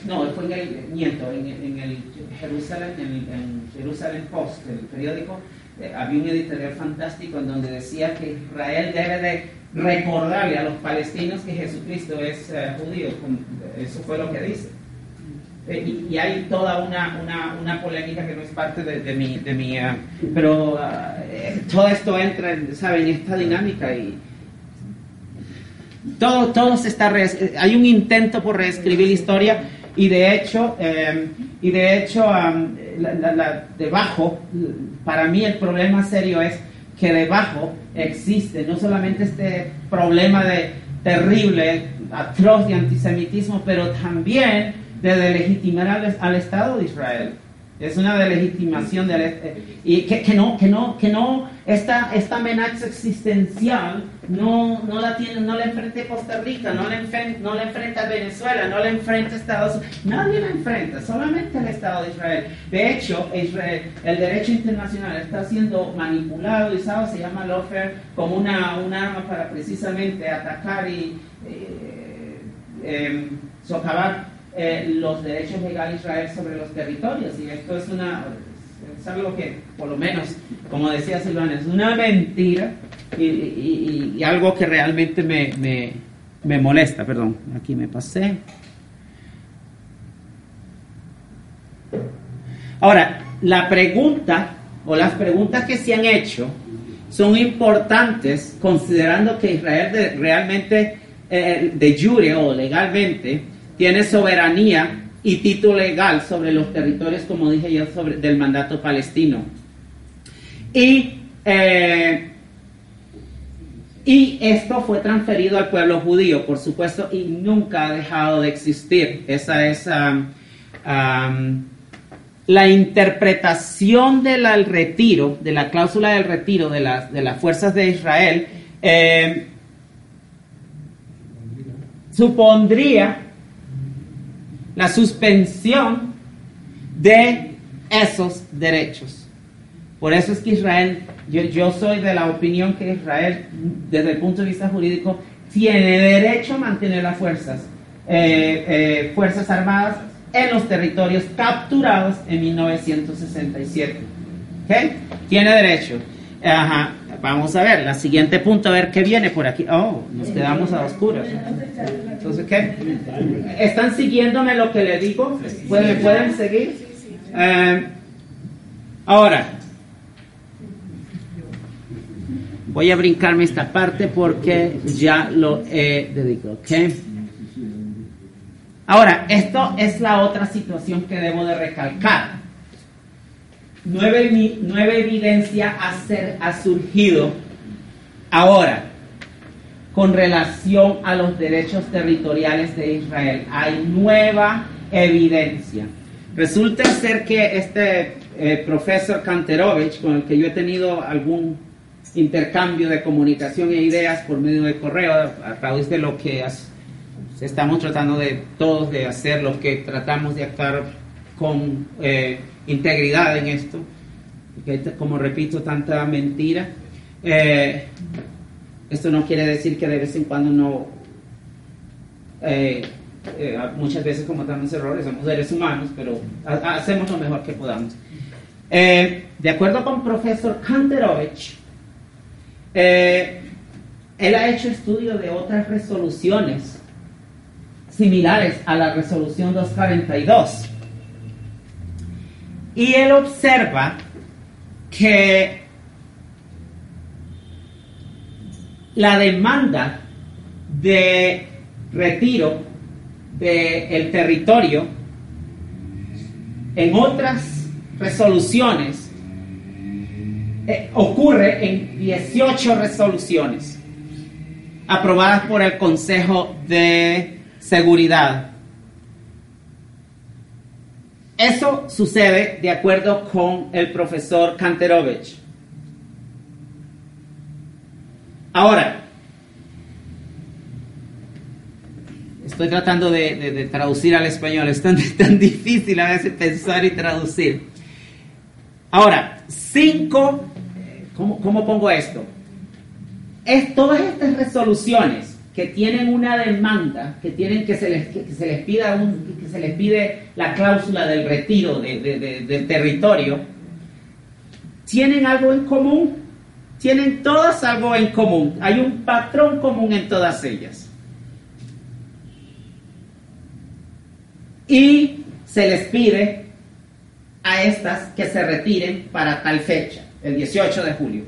no, fue en el, miento, en, en el Jerusalem, en, en Jerusalem Post, el periódico, eh, había un editorial fantástico en donde decía que Israel debe de recordarle a los palestinos que Jesucristo es eh, judío. Eso fue lo que dice. Eh, y, hay toda una, una, una polémica que no es parte de, mi... De mi ah, pero eh, todo esto entra, en, ¿saben? En esta dinámica y todo, todo se está hay un intento por reescribir la historia y de hecho eh, y de hecho la- la- debajo para mí el problema serio es que debajo existe no solamente este problema de terrible atroz de antisemitismo pero también de delegitimar al, al Estado de Israel es una delegitimación del eh, y que, que no que no que no esta esta amenaza existencial no no la tiene no la enfrenta Costa Rica no la enfrenta no la enfrenta Venezuela no la enfrenta Estados Unidos nadie la enfrenta solamente el Estado de Israel de hecho Israel el derecho internacional está siendo manipulado y ¿sabes? se llama lawfare como una un arma para precisamente atacar y eh, eh, socavar eh, los derechos legales de Israel sobre los territorios. Y esto es una es algo que, por lo menos, como decía Silvana, es una mentira y, algo que realmente me, me- me molesta. Perdón, aquí me pasé. Ahora, la pregunta o las preguntas que se han hecho son importantes considerando que Israel realmente eh, de jure o legalmente tiene soberanía y título legal sobre los territorios, como dije yo, sobre, del mandato palestino. Y, eh, y esto fue transferido al pueblo judío, por supuesto, y nunca ha dejado de existir. Esa es am, am, la interpretación del retiro, de la cláusula del retiro de las, de las fuerzas de Israel, eh, supondría la suspensión de esos derechos. Por eso es que Israel, yo, yo soy de la opinión que Israel, desde el punto de vista jurídico, tiene derecho a mantener las fuerzas, eh, eh, fuerzas armadas en los territorios capturados en 1967. ¿Ok? Tiene derecho. Ajá, vamos a ver, la siguiente punto, a ver qué viene por aquí. Oh, nos quedamos a oscuras. Entonces, ¿qué? ¿Están siguiéndome lo que le digo? ¿Pueden, pueden seguir? Eh, ahora, voy a brincarme esta parte porque ya lo he dedicado, ¿ok? Ahora, esto es la otra situación que debo de recalcar. Nueva, nueva evidencia ha, ser- ha surgido ahora con relación a los derechos territoriales de Israel. Hay nueva evidencia. Resulta ser que este eh, profesor Kanterovich, con el que yo he tenido algún intercambio de comunicación e ideas por medio de correo, a través de lo que estamos tratando de todos de hacer, lo que tratamos de actuar con eh, integridad en esto, que como repito, tanta mentira. Eh, esto no quiere decir que de vez en cuando no, eh, eh, muchas veces cometamos errores, somos seres humanos, pero ha- hacemos lo mejor que podamos. Eh, de acuerdo con profesor Kanterovich, eh, él ha hecho estudio de otras resoluciones similares a la resolución 242. Y él observa que la demanda de retiro del territorio en otras resoluciones eh, ocurre en 18 resoluciones aprobadas por el Consejo de Seguridad. Eso sucede de acuerdo con el profesor Kanterovich. Ahora, estoy tratando de, traducir al español, es tan, tan difícil a veces pensar y traducir. Ahora, cinco, eh, ¿cómo, cómo pongo esto? Es todas estas resoluciones que tienen una demanda, que tienen que se les, se les pida que se les pide la cláusula del retiro de- de- de- del territorio, tienen algo en común, tienen todas algo en común, hay un patrón común en todas ellas. Y se les pide a estas que se retiren para tal fecha, el 18 de julio.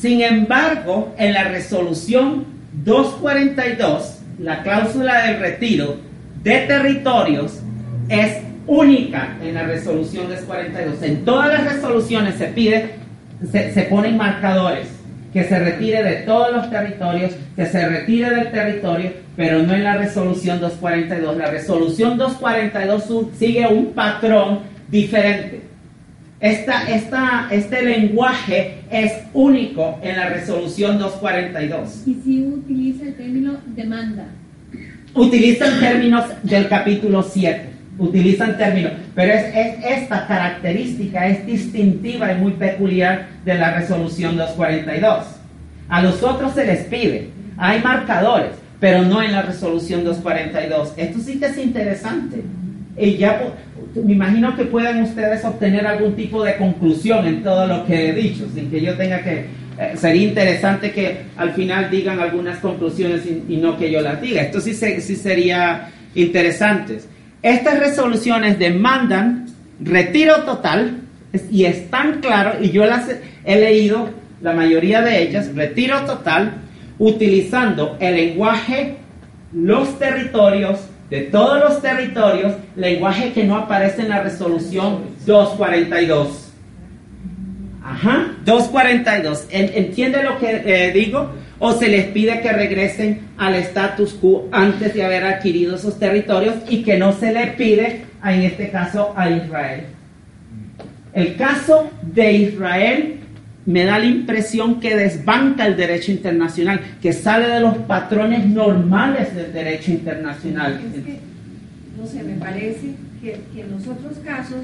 Sin embargo, en la resolución 242, la cláusula del retiro de territorios es única en la resolución 242. En todas las resoluciones se pide, se, se ponen marcadores, que se retire de todos los territorios, que se retire del territorio, pero no en la resolución 242. La resolución 242 su- sigue un patrón diferente. Esta, esta, este lenguaje es único en la resolución 242. Y si utiliza el término demanda. Utilizan términos del capítulo 7, utilizan términos, pero es, es- esta característica es distintiva y muy peculiar de la resolución 242. A los otros se les pide, hay marcadores, pero no en la resolución 242. Esto sí que es interesante. Y ya me imagino que puedan ustedes obtener algún tipo de conclusión en todo lo que he dicho, sin que yo tenga que... eh, sería interesante que al final digan algunas conclusiones y, no que yo las diga. Esto sí, se- sí sería interesante. Estas resoluciones demandan retiro total y es tan claro, y yo las he leído, la mayoría de ellas, retiro total, utilizando el lenguaje, los territorios, de todos los territorios, lenguaje que no aparece en la resolución 242. Ajá, 242. En- ¿Entiende lo que eh, digo? O se les pide que regresen al status quo antes de haber adquirido esos territorios y que no se le pide, en este caso, a Israel. El caso de Israel me da la impresión que desbanca el derecho internacional, que sale de los patrones normales del derecho internacional. Es que, no sé, me parece que, que en los otros casos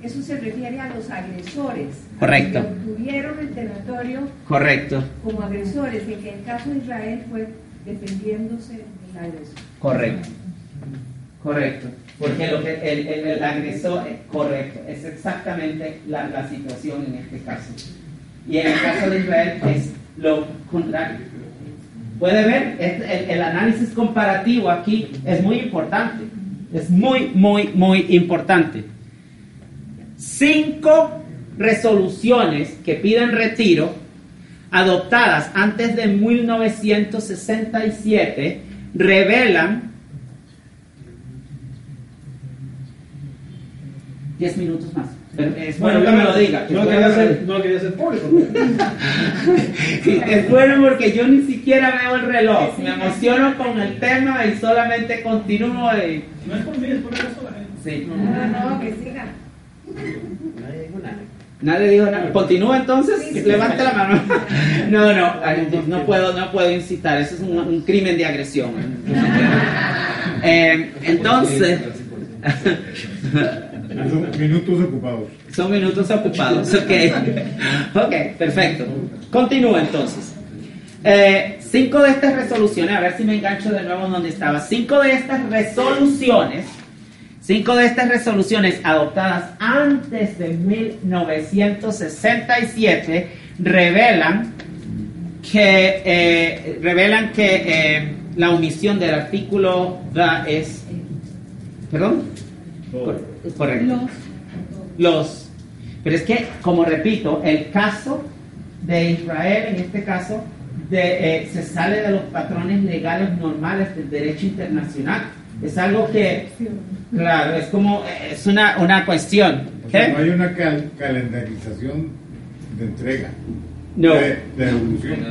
eso se refiere a los agresores. Correcto. Que obtuvieron el territorio Correcto, como agresores, en que el caso de Israel fue defendiéndose del agresor. correcto, Correcto. Porque lo que el, el- el agresor es correcto, es exactamente la, la situación en este caso. Y en el caso de Israel es lo contrario. Puede ver, el análisis comparativo aquí es muy importante. Es muy, muy, muy importante. Cinco resoluciones que piden retiro, adoptadas antes de 1967, revelan 10 minutos más. Pero Es bueno que me lo diga. No lo quería no hacer público. Sí, es bueno porque yo ni siquiera veo el reloj. Me emociono con el tema y solamente continúo. y- No es por mí, es por el resto de la gente. Sí. No, no, que siga. Nadie dijo nada. Nadie dijo nada. ¿Continúa entonces? Levante la mano. No, no, no puedo, no puedo incitar. Eso es un, un crimen de agresión. Eh, entonces, Son minutos ocupados. son minutos ocupados. Ok, ok, perfecto. Continúa entonces. Eh, cinco de estas resoluciones, a ver si me engancho de nuevo donde estaba. Cinco de estas resoluciones, cinco de estas resoluciones adoptadas antes de 1967 revelan que eh, revelan que eh, la omisión del artículo da es, perdón, correcto. Los. Pero es que, como repito, el caso de Israel, en este caso, de, eh, se sale de los patrones legales normales del derecho internacional. Es algo que, claro, es como, eh, es una, una cuestión. O sea, ¿ok? no hay una cal- calendarización de entrega. No. De.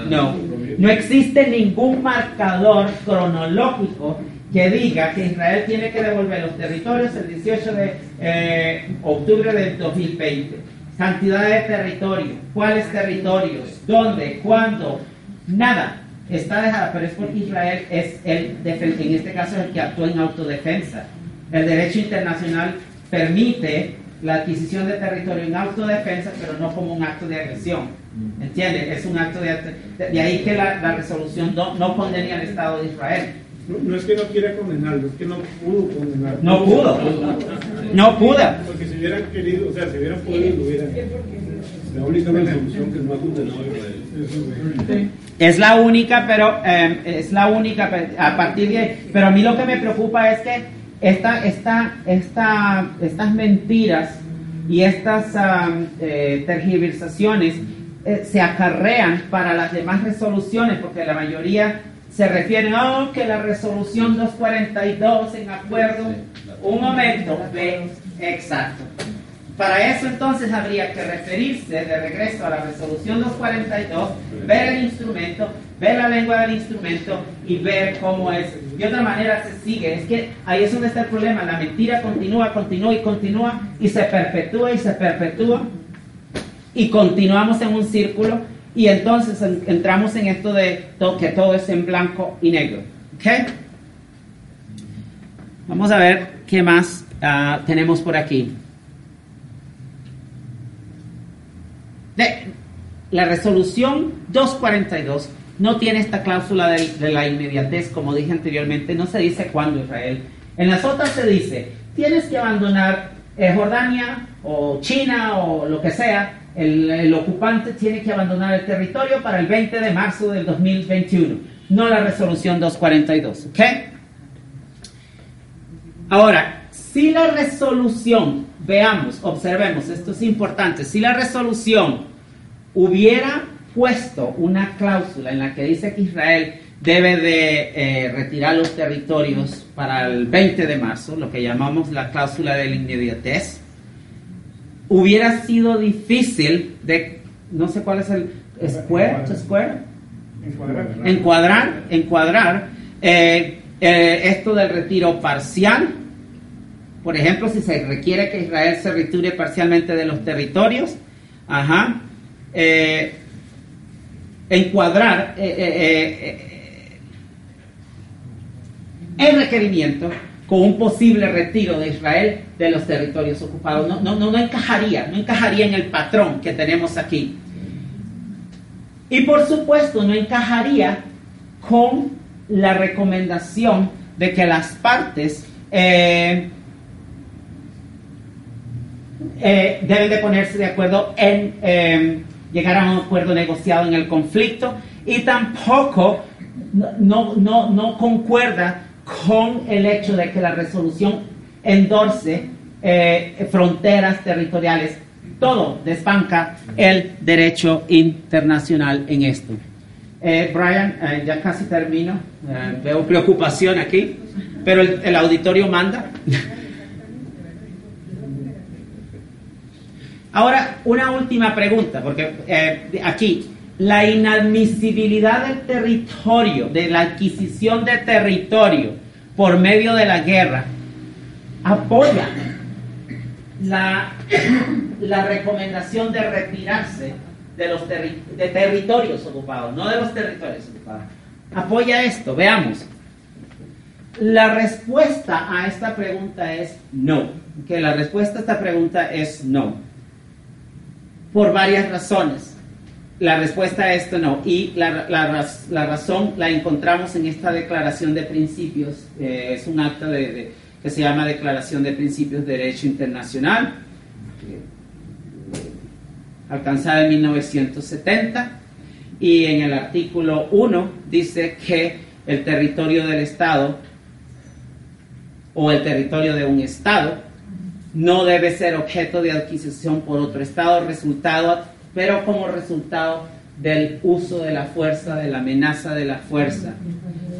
No, no existe ningún marcador cronológico que diga que Israel tiene que devolver los territorios el 18 de eh, octubre del 2020. Cantidad de territorio, cuáles territorios, dónde, cuándo, nada. Está dejada, pero es porque Israel es el, en este caso, el que actúa en autodefensa. El derecho internacional permite la adquisición de territorio en autodefensa, pero no como un acto de agresión. ¿Entiendes? Es un acto de... De, de ahí que la, la resolución no, no condena al Estado de Israel. No, no es que no quiera condenarlo, es que no pudo condenarlo. No pudo. No pudo. Porque si hubieran querido, o sea, si hubieran podido, lo hubieran. La única resolución que no ha condenado a Israel. Es la única, pero eh, es la única a partir de. Pero a mí lo que me preocupa es que esta, esta, esta, estas mentiras y estas am, eh, tergiversaciones eh, se acarrean para las demás resoluciones, porque la mayoría se refieren a que la resolución 242 en acuerdo. Un momento, ve, exacto. Para eso entonces habría que referirse de regreso a la resolución 242, ver el instrumento, ver la lengua del instrumento y ver cómo es. De otra manera se sigue. Es que ahí es donde está el problema. La mentira continúa, continúa y continúa y se perpetúa y se perpetúa y continuamos en un círculo y entonces en- entramos en esto de que todo es en blanco y negro. ¿Ok? Vamos a ver qué más ah, tenemos por aquí. La resolución 242 no tiene esta cláusula de, de la inmediatez, como dije anteriormente, no se dice cuándo Israel. En las otras se dice, tienes que abandonar eh, Jordania o China o lo que sea, el, ocupante tiene que abandonar el territorio para el 20 de marzo del 2021, no la resolución 242, ¿ok? Ahora, si la resolución, veamos, observemos, esto es importante, si la resolución hubiera puesto una cláusula en la que dice que Israel debe de eh, retirar los territorios para el 20 de marzo, lo que llamamos la cláusula de la inmediatez, hubiera sido difícil de, no sé cuál es el, square, square, encuadrar, encuadrar eh, eh, esto del retiro parcial. Por ejemplo, si se requiere que Israel se retire parcialmente de los territorios, ajá, eh, encuadrar el requerimiento con un posible retiro de Israel de los territorios ocupados. No, no, no, encajaría, no encajaría en el patrón que tenemos aquí. Y por supuesto no encajaría con la recomendación de que las partes eh, eh, deben de ponerse de acuerdo en eh, llegar a un acuerdo negociado en el conflicto y tampoco no, no, no concuerda con el hecho de que la resolución endorse eh, fronteras territoriales. Todo desbanca el derecho internacional en esto. Eh, Brian, eh, ya casi termino. Veo preocupación aquí, pero el, el auditorio manda. Ahora, una última pregunta, porque eh, aquí, la inadmisibilidad del territorio, de la adquisición de territorio por medio de la guerra, apoya la, la recomendación de retirarse de los terri- de territorios ocupados, no de los territorios ocupados. Apoya esto, veamos. La respuesta a esta pregunta es no. Que la respuesta a esta pregunta es no. Por varias razones. La respuesta a esto no. Y la, la raz- la razón la encontramos en esta declaración de principios. eh, es un acta de, de- que se llama Declaración de Principios de Derecho Internacional, eh, alcanzada en 1970. Y en el artículo 1 dice que el territorio del Estado o el territorio de un Estado no debe ser objeto de adquisición por otro Estado, resultado, pero como resultado del uso de la fuerza, de la amenaza de la fuerza.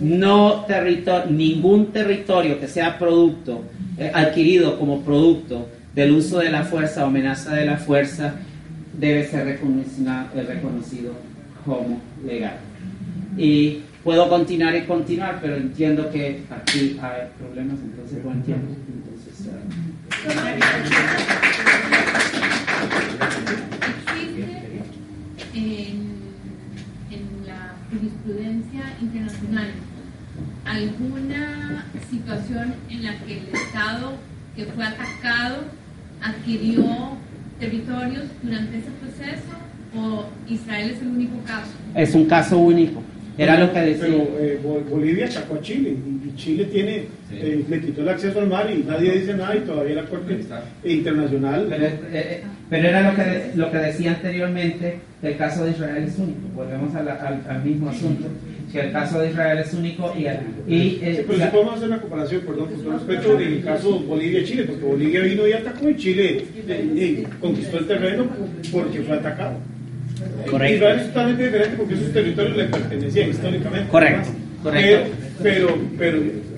No territorio, ningún territorio que sea producto, eh, adquirido como producto del uso de la fuerza o amenaza de la fuerza, debe ser reconocido, eh, reconocido como legal. Y puedo continuar y continuar, pero entiendo que aquí hay problemas, entonces buen tiempo. En, la jurisprudencia internacional alguna situación en la que el Estado que fue atacado adquirió territorios durante ese proceso o Israel es el único caso? es un caso único. Era lo que decía. Pero eh, Bol- Bolivia atacó a Chile y, Chile tiene, eh, le quitó el acceso al mar y nadie dice nada y todavía la Corte Internacional. Pero, eh, eh, pero era lo que, de- lo que decía anteriormente, que el caso de Israel es único. Volvemos a la- al, al mismo asunto, que el caso de Israel es único y, y eh, Sí, pero si podemos hacer una comparación, perdón, con todo respeto, en el caso Bolivia-Chile, porque Bolivia vino y atacó y Chile eh, eh, conquistó el terreno porque fue atacado. Correcto. Israel es totalmente diferente porque esos territorios le pertenecían históricamente. Correcto, correcto. Pero, pero, pero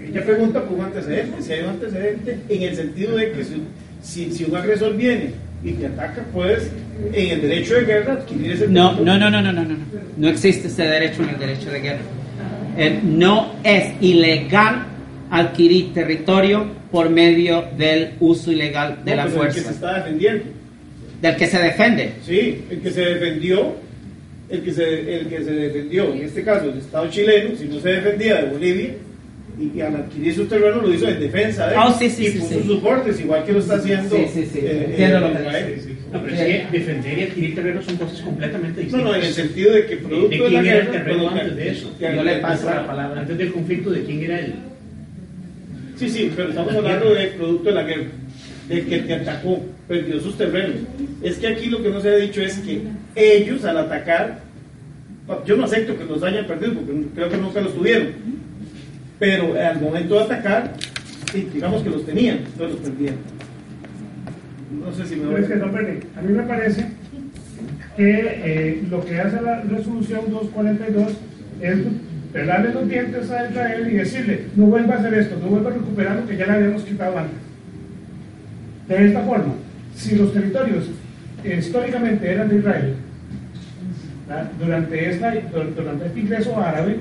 ella pregunta por un antecedente. Si hay un antecedente en el sentido de que si, si, si un agresor viene y te ataca, puedes, en el derecho de guerra, adquirir ese No, no, no, no, no, no, no. No existe ese derecho en el derecho de guerra. Eh, no es ilegal adquirir territorio por medio del uso ilegal de No, la pero el que se fuerza, está defendiendo. Del que se defiende. Sí, el que se defendió, el que se, el que se defendió, en este caso el Estado chileno, si no se defendía de Bolivia, y, y al adquirir sus terrenos lo hizo en defensa de él, Ah, sí, sí, y sí, puso sí. sus bordes, igual que lo está haciendo. Sí, sí, sí, eh, entiendo eh, lo que. No, pero es que defender y adquirir terrenos son cosas completamente No, distintas. no, en el sentido de que ¿De, producto de de la quién era el guerra, terreno antes de eso? que- Yo le que- la palabra. Antes del conflicto, ¿de quién era el...? Sí, sí, pero estamos hablando de producto de la guerra, del que te atacó, perdió sus terrenos. Es que aquí lo que no se ha dicho es que ellos al atacar, yo no acepto que los hayan perdido porque creo que nunca los tuvieron, pero al momento de atacar, digamos que los tenían, entonces los perdieron. No sé si me no, Bernie, a mí me parece que eh, lo que hace la resolución 242 es pelarle los dientes a Israel y decirle, no vuelva a hacer esto, no vuelva a recuperar lo que ya le habíamos quitado antes. De esta forma, si los territorios históricamente eran de Israel, ¿verdad? durante, esta, durante este ingreso árabe,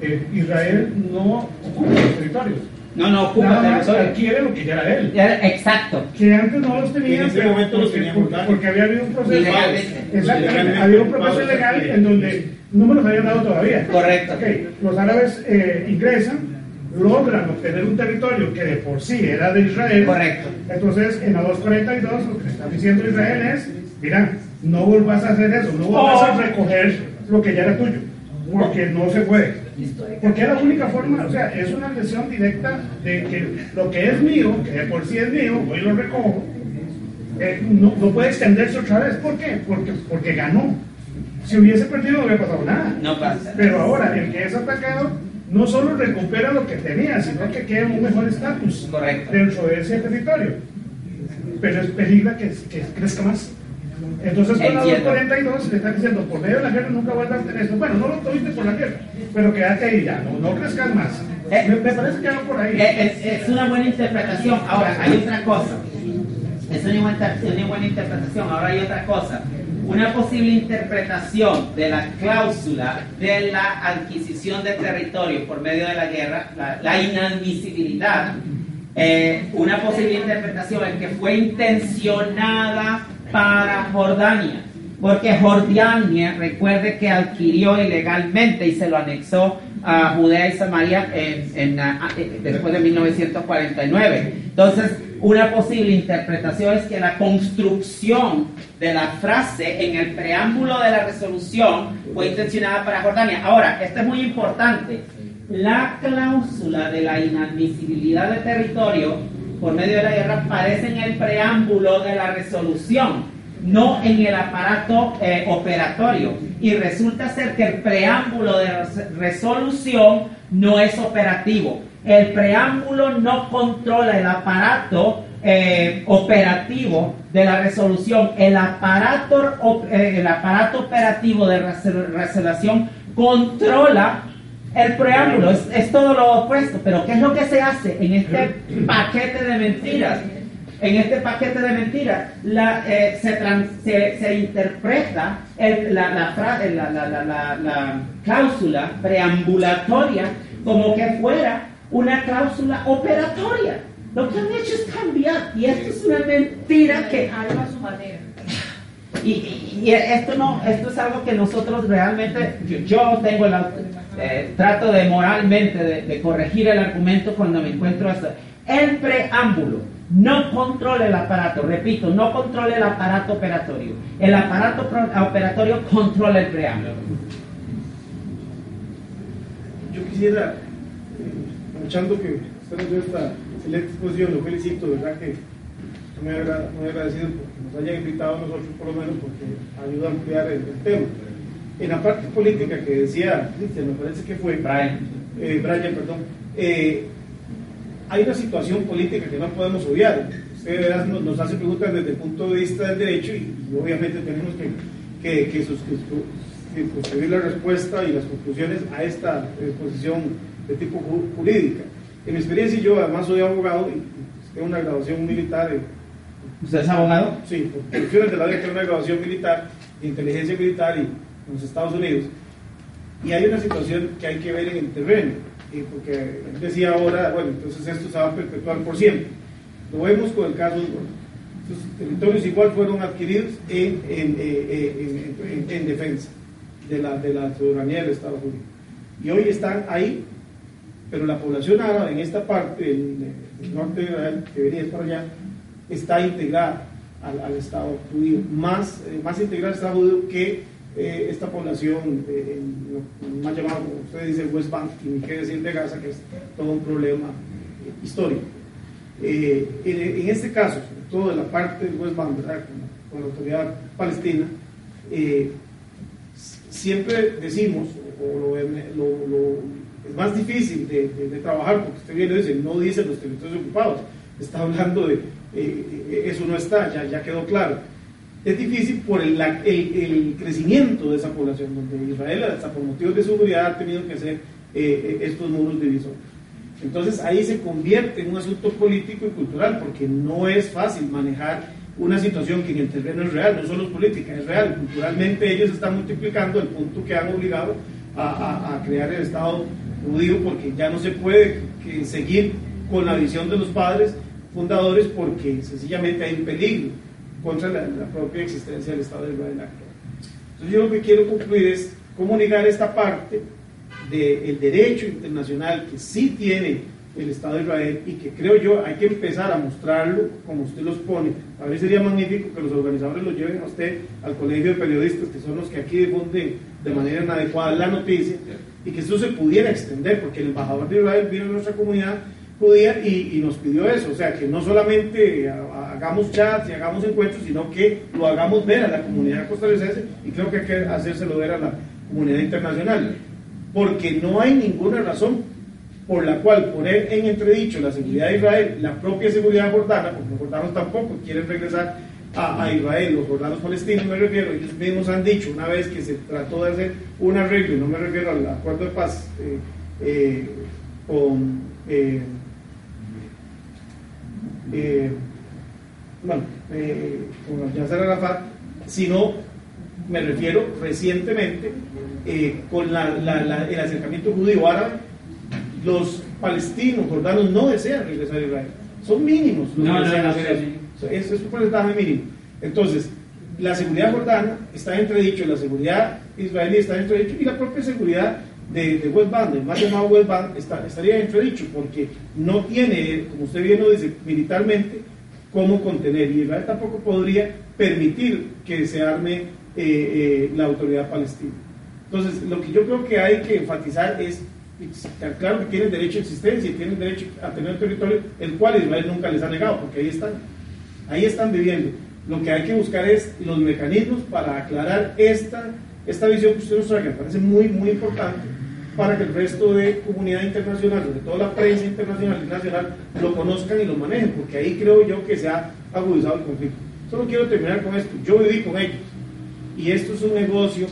eh, Israel no ocupa los territorios. No, no ocupa Nada más adquiere lo que ya era de él. Exacto. Que antes no los tenían, En ese pero momento los porque, tenían porque- por porque había habido un proceso. Ilegalmente. Exactamente, había un proceso legal en donde no me los habían dado todavía. Correcto. Ok, Los árabes eh, ingresan, logran obtener un territorio que de por sí era de Israel. Correcto. Entonces, en la 242, lo que está diciendo Israel es: mira, no vuelvas a hacer eso, no vuelvas Oh. a recoger lo que ya era tuyo, porque no se puede. Porque es la única forma, o sea, es una lesión directa de que lo que es mío, que de por sí es mío, hoy lo recojo, eh, no, no puede extenderse otra vez. ¿Por qué? Porque, porque ganó. Si hubiese perdido no hubiera pasado nada. No pasa. Pero ahora, el que es atacado no solo recupera lo que tenía, sino que queda en un mejor estatus dentro de ese territorio. Pero es peligra que, que crezca más. Entonces, con la Entiendo. 242 le están diciendo, por medio de la guerra nunca vuelvas a tener esto. Bueno, no lo tuviste por la guerra, pero quédate ahí ya, no, no crezcas más. Eh, me, me parece que va por ahí. Es, es- es una buena interpretación. Ahora, hay otra cosa. Es una buena, una buena interpretación. Ahora hay otra cosa. Una posible interpretación de la cláusula de la adquisición de territorio por medio de la guerra, la, la inadmisibilidad, eh, una posible interpretación es que fue intencionada para Jordania. Porque Jordania, recuerde que adquirió ilegalmente y se lo anexó a Judea y Samaria en- después de 1949. Entonces, una posible interpretación es que la construcción de la frase en el preámbulo de la resolución fue intencionada para Jordania. Ahora, esto es muy importante. La cláusula de la inadmisibilidad de territorio por medio de la guerra aparece en el preámbulo de la resolución no en el aparato eh, operatorio. Y resulta ser que el preámbulo de res- resolución no es operativo. El preámbulo no controla el aparato eh, operativo de la resolución. El aparato, eh, el aparato operativo de resol- resolución controla el preámbulo. Es, es todo lo opuesto. Pero ¿qué es lo que se hace en este paquete de mentiras? En este paquete de mentiras la, eh, se, tran- se, se interpreta el- la, la la- la- la- la- la cláusula preambulatoria como que fuera una cláusula operatoria. Lo que han hecho es cambiar y esto es una mentira que Algo a su manera. y, y- y esto no esto es algo que nosotros realmente yo, yo tengo la eh, trato de moralmente de, de corregir el argumento cuando me encuentro esto el preámbulo no controla el aparato repito no controla el aparato operatorio el aparato operatorio controla el preámbulo Yo quisiera, aprovechando que usted nos dio esta excelente exposición, lo felicito, verdad que muy, agra- muy agradecido porque nos hayan invitado a nosotros, por lo menos, porque ayuda a ampliar el, el tema. En la parte política que decía Cristian, me parece que fue Brian. eh, Brian, perdón, eh, hay una situación política que no podemos obviar. Usted ¿verdad? nos, nos hace preguntas desde el punto de vista del derecho y, y obviamente tenemos que, que, la respuesta y las conclusiones a esta exposición de tipo ju- jurídica. En mi experiencia, yo además soy abogado y, tengo una graduación militar. ¿Usted es abogado? Sí, por cuestiones de la ley tengo una graduación militar, de inteligencia militar y en los Estados Unidos. Y hay una situación que hay que ver en el terreno, eh, porque él decía ahora, bueno, entonces esto se va a perpetuar por siempre. Lo vemos con el caso de Estos territorios igual fueron adquiridos en, en, eh, eh, en- en- en defensa de la, de la soberanía del Estado judío. Y hoy están ahí, pero la población árabe en esta parte del, del norte de Israel, que venía para allá, está integrada al, al Estado judío, más, eh, más integrada al Estado judío que eh, esta población, eh, más llamado, usted dice, West Bank, y ni qué decir de Gaza, que es todo un problema eh, histórico. Eh, en, este caso, sobre todo de la parte del West Bank. Con, la autoridad palestina, eh, siempre decimos, o lo, es más difícil de, trabajar, porque usted bien lo dice, no dice los territorios ocupados, está hablando de, eso no está, ya, ya quedó claro. Es difícil por el, la- el- el crecimiento de esa población, donde Israel, hasta por motivos de seguridad, ha tenido que hacer eh, eh, estos muros divisores. Entonces ahí se convierte en un asunto político y cultural, porque no es fácil manejar una situación que en el terreno es real, no solo es política, es real. Culturalmente ellos están multiplicando el punto que han obligado a, a- a crear el Estado judío, porque ya no se puede que seguir con la visión de los padres fundadores, porque sencillamente hay un peligro contra la, la propia existencia del Estado de Israel actual. Entonces yo lo que quiero concluir es comunicar esta parte del derecho internacional que sí tiene el Estado de Israel y que creo yo hay que empezar a mostrarlo como usted los pone. A ver, sería magnífico que los organizadores lo lleven a usted al colegio de periodistas, que son los que aquí difunden de manera inadecuada la noticia y que esto se pudiera extender, porque el embajador de Israel vino a nuestra comunidad judía y, y nos pidió eso, o sea, que no solamente ha- ha- hagamos chats y hagamos encuentros, sino que lo hagamos ver a la comunidad costarricense y creo que hay que hacérselo ver a la comunidad internacional, porque no hay ninguna razón por la cual poner en entredicho la seguridad de Israel, la propia seguridad jordana, porque los jordanos tampoco quieren regresar a, a Israel, los jordanos palestinos me refiero, ellos mismos han dicho una vez que se trató de hacer un arreglo, y no me refiero al acuerdo de paz eh, eh, con, eh, eh, bueno, eh, con Yasser Arafat, sino me refiero recientemente eh, con la- la- la- el acercamiento judío árabe, los palestinos jordanos no desean regresar a Israel. Son mínimos los No, que no, desean no, hacer eso. Es, es un porcentaje mínimo. Entonces, la seguridad jordana está en entredicho, la seguridad israelí está en entredicho y la propia seguridad de, West Bank, el más llamado West Bank, está, estaría en entredicho porque no tiene, como usted bien lo dice, militarmente cómo contener y Israel tampoco podría permitir que se arme eh, eh, la autoridad palestina. Entonces, lo que yo creo que hay que enfatizar es, claro que tienen derecho a existencia y tienen derecho a tener un territorio, el cual Israel nunca les ha negado, porque ahí están, ahí están viviendo. Lo que hay que buscar es los mecanismos para aclarar esta, esta visión que usted nos trae, que me parece muy, muy importante, para que el resto de comunidad internacional, sobre todo la prensa internacional y nacional, lo conozcan y lo manejen, porque ahí creo yo que se ha agudizado el conflicto. Solo quiero terminar con esto. Yo viví con ellos y esto es un negocio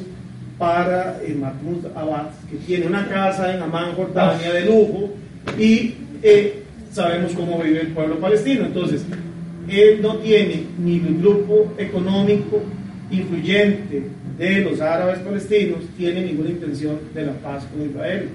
para eh, Mahmoud Abbas, que tiene una casa en Amán, Jordania, de lujo, y eh, sabemos cómo vive el pueblo palestino. Entonces, él no tiene ni el grupo económico influyente de los árabes palestinos, tiene ninguna intención de la paz con Israel.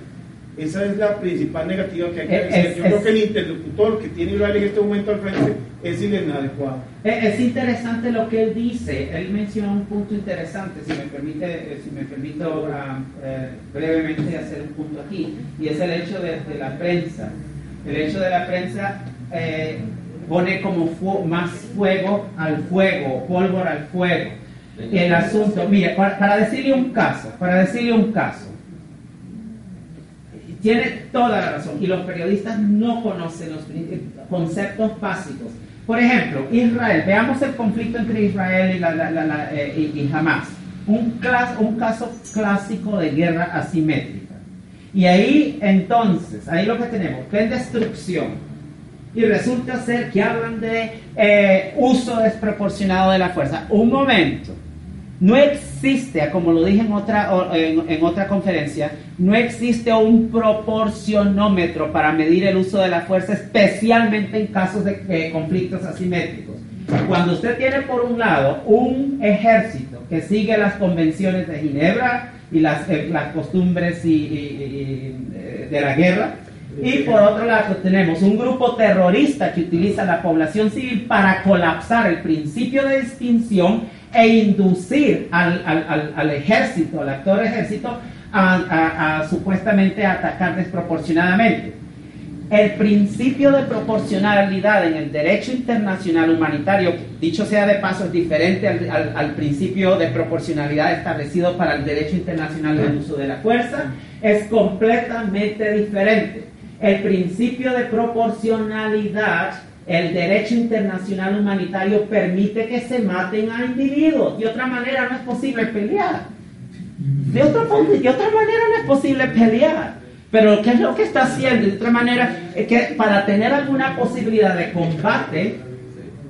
Esa es la principal negativa que hay que Es- decir. es- Yo creo es- que el interlocutor que tiene Israel en este momento al frente es inadecuado. Es, es interesante lo que él dice. Él menciona un punto interesante, si me permite, eh, si me permito ah, eh, brevemente hacer un punto aquí, y es el hecho de, de la prensa. El hecho de la prensa eh, pone como fu- más fuego al fuego, pólvora al fuego. El asunto, mire, para, decirle un caso, para decirle un caso, tiene toda la razón y los periodistas no conocen los conceptos básicos. Por ejemplo, Israel, veamos el conflicto entre Israel y, eh, Hamas, un, caso clásico de guerra asimétrica. Y ahí entonces, ahí lo que tenemos, ven destrucción. Y resulta ser que hablan de eh, uso desproporcionado de la fuerza. Un momento, no existe, como lo dije en otra, en, otra conferencia, no existe un proporcionómetro para medir el uso de la fuerza, especialmente en casos de conflictos asimétricos. Cuando usted tiene por un lado un ejército que sigue las convenciones de Ginebra y las, eh, las costumbres y, eh, de la guerra, y por otro lado tenemos un grupo terrorista que utiliza la población civil para colapsar el principio de distinción e inducir al, al- al- ejército, al actor ejército, a supuestamente atacar desproporcionadamente. El principio de proporcionalidad en el derecho internacional humanitario, dicho sea de paso, es diferente al, al- al principio de proporcionalidad establecido para el derecho internacional del uso de la fuerza, es completamente diferente. El principio de proporcionalidad, el derecho internacional humanitario permite que se maten a individuos. De otra manera no es posible pelear. De otra, de otra manera no es posible pelear. Pero ¿qué es lo que está haciendo? De otra manera, es que para tener alguna posibilidad de combate,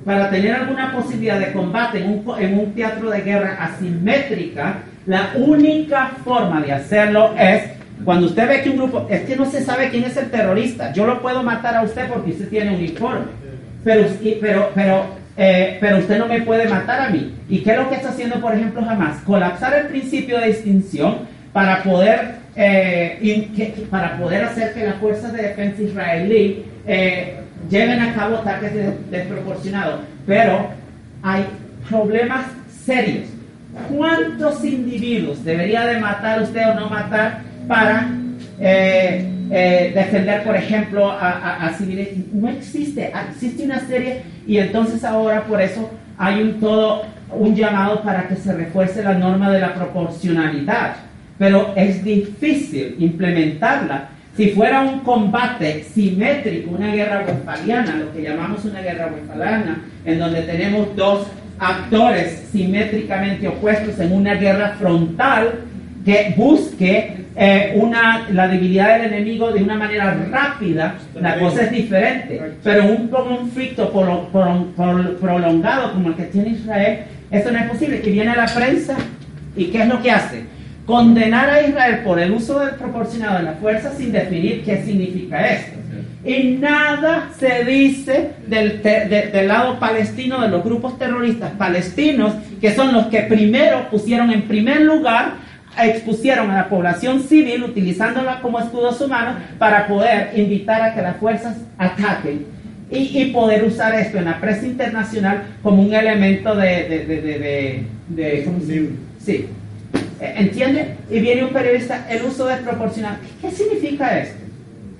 para tener alguna posibilidad de combate en un, en un teatro de guerra asimétrica, la única forma de hacerlo es cuando usted ve que un grupo, es que no se sabe quién es el terrorista. Yo lo puedo matar a usted porque usted tiene uniforme, pero, pero, pero, eh, pero usted no me puede matar a mí. ¿Y qué es lo que está haciendo, por ejemplo, jamás? Colapsar el principio de distinción para poder, eh, para poder hacer que las fuerzas de defensa israelí eh, lleven a cabo ataques de- desproporcionados. Pero hay problemas serios. ¿Cuántos individuos debería de matar usted o no matar para eh, eh, defender, por ejemplo, a, a- a civiles? No existe, existe una serie y entonces ahora por eso hay un todo un llamado para que se refuerce la norma de la proporcionalidad. pero es difícil implementarla. Si fuera un combate simétrico, una guerra westfaliana, lo que llamamos una guerra westfaliana, en donde tenemos dos actores simétricamente opuestos en una guerra frontal que busque eh, una, la debilidad del enemigo de una manera rápida, la cosa es diferente. Pero un conflicto pro- pro- pro- prolongado como el que tiene Israel, eso no es posible. Que viene la prensa y ¿qué es lo que hace? Condenar a Israel por el uso desproporcionado de la fuerza sin definir qué significa esto. Y nada se dice del, te- de- del lado palestino de los grupos terroristas palestinos, que son los que primero pusieron en primer lugar expusieron a la población civil utilizándola como escudos humanos para poder invitar a que las fuerzas ataquen y, y poder usar esto en la prensa internacional como un elemento de... de, de, de- ¿cómo se? Sí. Eh, ¿Entiende? Y viene un periodista, el uso desproporcionado. ¿Qué, qué significa esto?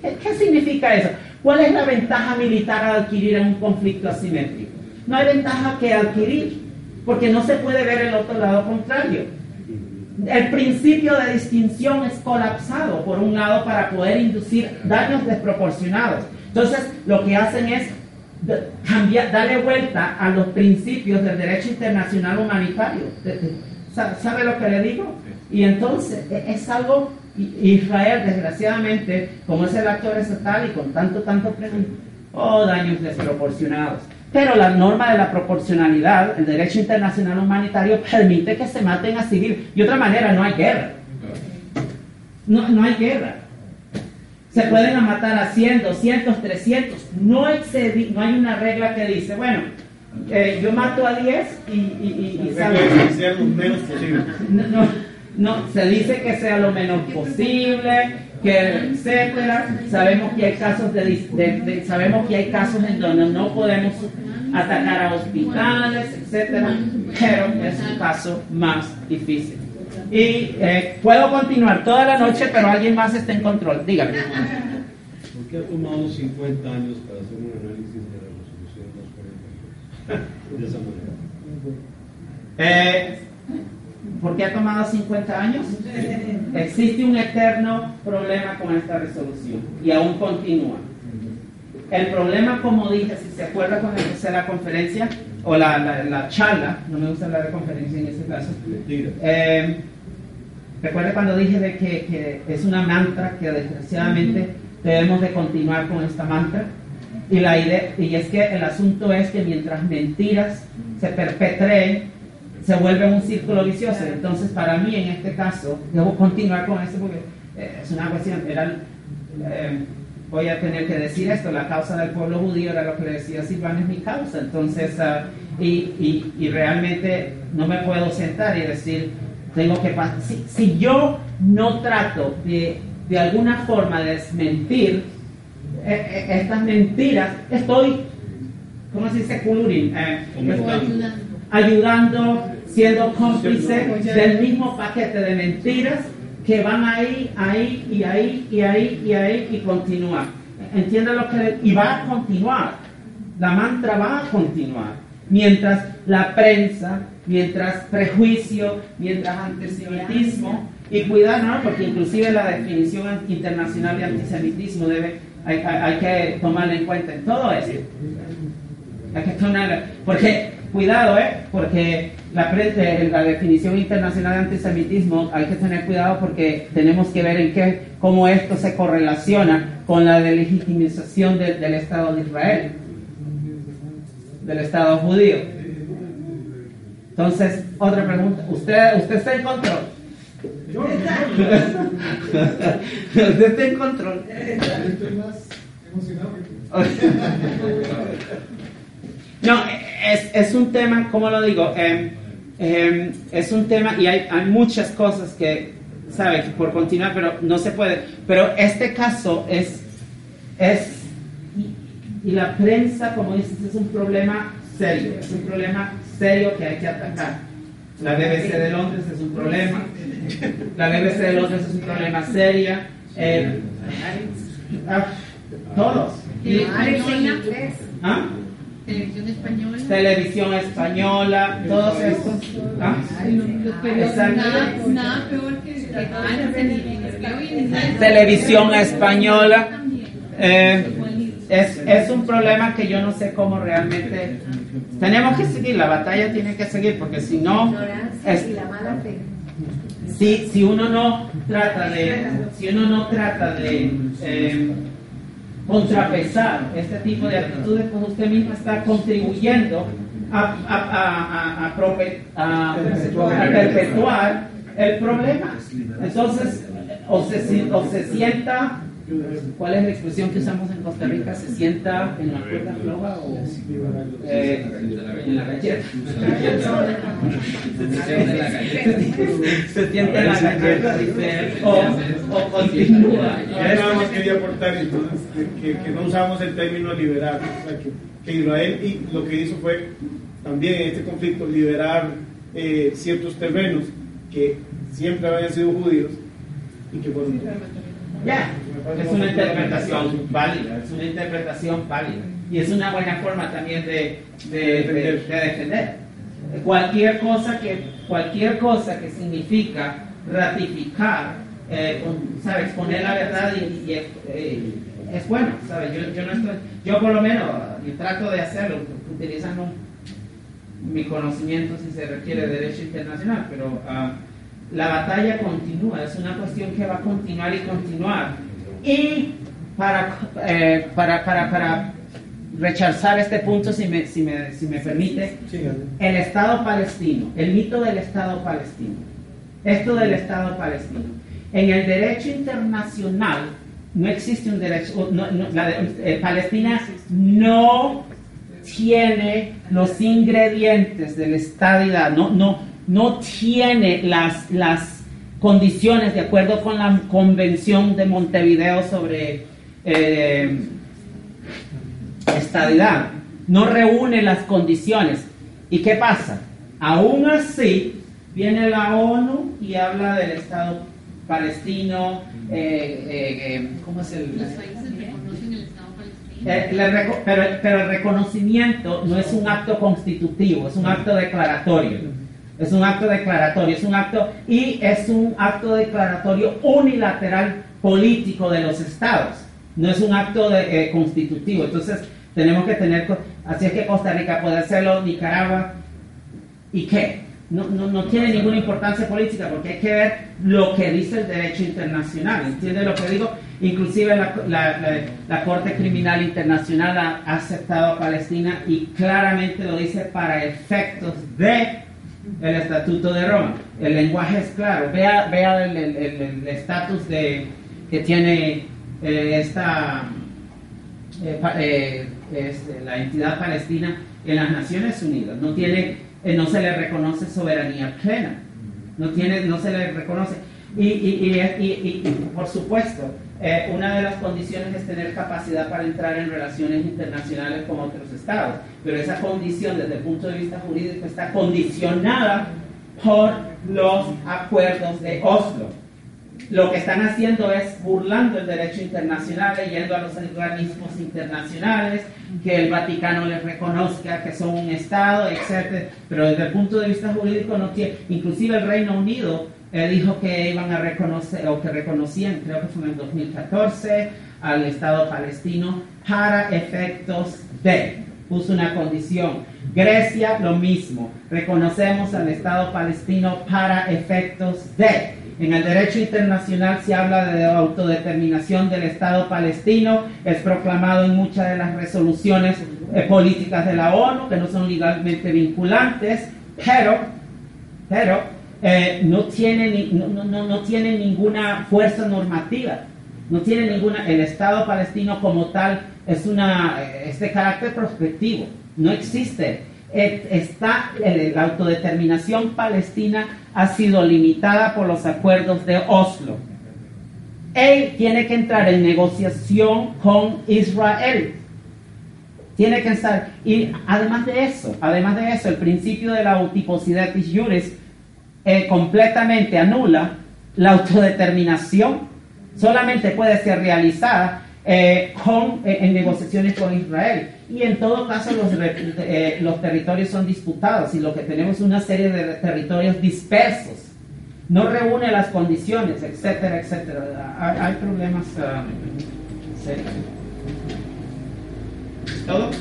¿Qué, qué significa eso? ¿Cuál es la ventaja militar a adquirir en un conflicto asimétrico? No hay ventaja que adquirir, porque no se puede ver el otro lado contrario el principio de distinción es colapsado por un lado para poder inducir daños desproporcionados. Entonces, lo que hacen es cambiar, darle vuelta a los principios del derecho internacional humanitario. ¿Sabe lo que le digo? Y entonces e- es algo, Israel desgraciadamente, como es el actor estatal y con tanto, tanto oh, daños desproporcionados. Pero la norma de la proporcionalidad, el derecho internacional humanitario, permite que se maten a civiles. De otra manera, no hay guerra. No, no hay guerra. Se pueden matar a 100, 200, 300. No, excedi- no hay una regla que dice, bueno, eh, yo mato a 10 y, y, y, y salgo. No, no, no, se dice que sea lo menos posible, que etcétera. Sabemos que hay casos de, de- de- sabemos que hay casos en donde no podemos atacar a hospitales, etcétera, pero es un caso más difícil. Y eh, puedo continuar toda la noche, pero alguien más está en control. Dígame. ¿Por qué ha tomado 50 años para hacer un análisis de la resolución 242? De esa manera. Eh, ¿Por qué ha tomado 50 años? Existe un eterno problema con esta resolución y aún continúa. El problema, como dije, si se acuerda cuando empecé la conferencia o la, la- la charla, no me gusta hablar de conferencia en este caso, eh, recuerda cuando dije de que, que es una mantra que desgraciadamente debemos de continuar con esta mantra. Y, la idea, y es que el asunto es que mientras mentiras se perpetreen, se vuelve un círculo vicioso. Entonces, para mí, en este caso, debo continuar con esto porque eh, es una cuestión. Era, eh, voy a tener que decir esto: la causa del pueblo judío era lo que le decía Silvano, es mi causa. Entonces, ah, y, y, y realmente no me puedo sentar y decir, tengo que pasar. Si, si yo no trato de, de alguna forma desmentir eh, estas mentiras, estoy, ¿cómo se dice? Eh, estoy ayudando, siendo cómplice del mismo paquete de mentiras que van ahí, ahí y ahí y ahí y ahí y continúa. ¿Entiende lo que? Y va a continuar. La mantra va a continuar. Mientras la prensa, mientras prejuicio, mientras antisemitismo, y cuidado, ¿no? porque inclusive la definición internacional de antisemitismo debe, hay, hay- hay que tomarla en cuenta en todo eso. Hay que tomarla, porque, cuidado, ¿eh? porque la, pre- eh, la definición internacional de antisemitismo hay que tener cuidado porque tenemos que ver en qué, cómo esto se correlaciona con la delegitimización de- del Estado de Israel, del Estado judío. Entonces, otra pregunta, ¿usted, usted está en control? usted está en control. Estoy más emocionado que No, es, es un tema, ¿cómo lo digo? Em, em, es un tema y hay, hay muchas cosas que, ¿sabe? Por continuar, pero no se puede. Pero este caso es, es y, y la prensa, como dices, es un problema serio, es un problema serio que hay que atacar. La BBC de Londres es un problema, la BBC de Londres es un problema serio, eh, ah, todos. Y- ¿Ah? Televisión española. televisión española, todos estos. ¿ah? Nada, nada peor que en inglés. televisión española. Eh, es, es un problema que yo no sé cómo realmente... Tenemos que seguir, la batalla tiene que seguir, porque si no... es- si, si uno no trata de si uno no trata de eh, contrapesar este tipo de actitudes pues usted mismo está contribuyendo a, perpetuar el problema. Entonces o se, o se sienta ¿Cuál es la expresión que usamos en Costa Rica? ¿Se sienta en la cuerda floja o eh, en la galleta? Se sienta en la galleta, dice, o, o continúa. Yo nada más quería aportar entonces que, que- que no usamos el término liberar, o sea, que, que Israel y lo que hizo fue también en este conflicto liberar eh, ciertos terrenos que siempre habían sido judíos y que fueron Ya, es una interpretación válida, es una interpretación válida. Y es una buena forma también de, de, de- de defender. Cualquier cosa que, cualquier cosa que significa ratificar, eh, con- ¿sabes? Poner la verdad y, y, eh, es bueno, ¿sabes? Yo, yo, no estoy, yo por lo menos yo trato de hacerlo utilizando mi conocimiento si se requiere de derecho internacional, pero ah, la batalla continúa, es una cuestión que va a continuar y continuar. Y para, eh, para, para, para rechazar este punto, si me, si me, si me permite, el Estado palestino, el mito del Estado palestino, esto del Estado palestino. En el derecho internacional no existe un derecho, no- no- la de- eh, Palestina no tiene los ingredientes de la estadidad, no, no, no tiene las, las condiciones de acuerdo con la Convención de Montevideo sobre eh, estadidad, no reúne las condiciones. ¿Y qué pasa? Aún así, viene la ONU y habla del Estado palestino, eh, eh, ¿cómo es el...? Eh, reco- pero, pero el reconocimiento no es un acto constitutivo, es un acto declaratorio. Es un acto declaratorio, es un acto y es un acto declaratorio unilateral político de los estados. No es un acto de- eh, constitutivo. Entonces tenemos que tener, así es que Costa Rica puede hacerlo, Nicaragua, ¿y qué? No, no, no tiene ninguna importancia política porque hay que ver lo que dice el derecho internacional. ¿Entiende lo que digo? Inclusive la- la- la Corte Criminal Internacional ha aceptado a Palestina y claramente lo dice para efectos de el Estatuto de Roma. El lenguaje es claro. Vea, vea el estatus de que tiene eh, esta eh, eh, este, la entidad palestina en las Naciones Unidas. No tiene, eh, no se le reconoce soberanía plena. No tiene, no se le reconoce. Y- y- y- y, por supuesto, eh, una de las condiciones es tener capacidad para entrar en relaciones internacionales con otros estados. Pero esa condición, desde el punto de vista jurídico, está condicionada por los acuerdos de Oslo lo que están haciendo es burlando el derecho internacional, yendo a los organismos internacionales, que el Vaticano les reconozca que son un Estado, etc. Pero desde el punto de vista jurídico no tiene, inclusive el Reino Unido eh, dijo que iban a reconocer, o que reconocían, creo que fue en el 2014, al Estado palestino para efectos de, puso una condición. Grecia lo mismo, reconocemos al Estado palestino para efectos de. En el derecho internacional se habla de autodeterminación del Estado palestino, es proclamado en muchas de las resoluciones eh, políticas de la ONU, que no son legalmente vinculantes, pero, pero eh, no, tiene, no, no- no- tiene ninguna fuerza normativa, no tiene ninguna, el Estado palestino como tal es, una, eh, es de carácter prospectivo, no existe. Eh, Está, la autodeterminación palestina ha sido limitada por los acuerdos de Oslo. Él tiene que entrar en negociación con Israel. Tiene que estar. Y además de eso, además de eso, el principio de la autiposidad iuris eh, completamente anula la autodeterminación. Solamente puede ser realizada eh, con, eh, en negociaciones con Israel. Y en todo caso los, eh, los territorios son disputados y lo que tenemos es una serie de territorios dispersos. no reúne las condiciones, etcétera, etcétera. Hay, problemas ah, serios. ¿Es ¿Todo?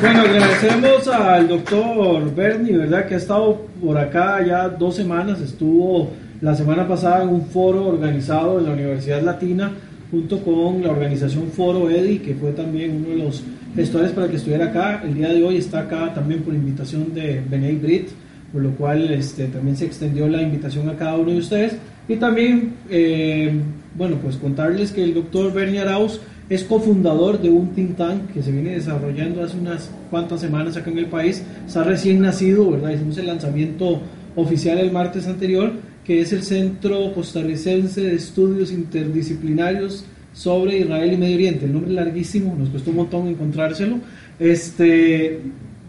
Bueno, agradecemos al doctor Berni, ¿verdad? Que ha estado por acá ya dos semanas. Estuvo la semana pasada en un foro organizado en la Universidad Latina junto con la organización Foro EDI, que fue también uno de los gestores para que estuviera acá. El día de hoy está acá también por invitación de Benay Brit, por lo cual este, también se extendió la invitación a cada uno de ustedes. Y también, eh, bueno, pues contarles que el doctor Bernie Arauz es cofundador de un think tank que se viene desarrollando hace unas cuantas semanas acá en el país. Está recién nacido, ¿verdad? Hicimos el lanzamiento oficial el martes anterior, que es el Centro Costarricense de Estudios Interdisciplinarios sobre Israel y Medio Oriente. El nombre es larguísimo, nos costó un montón encontrárselo. Este,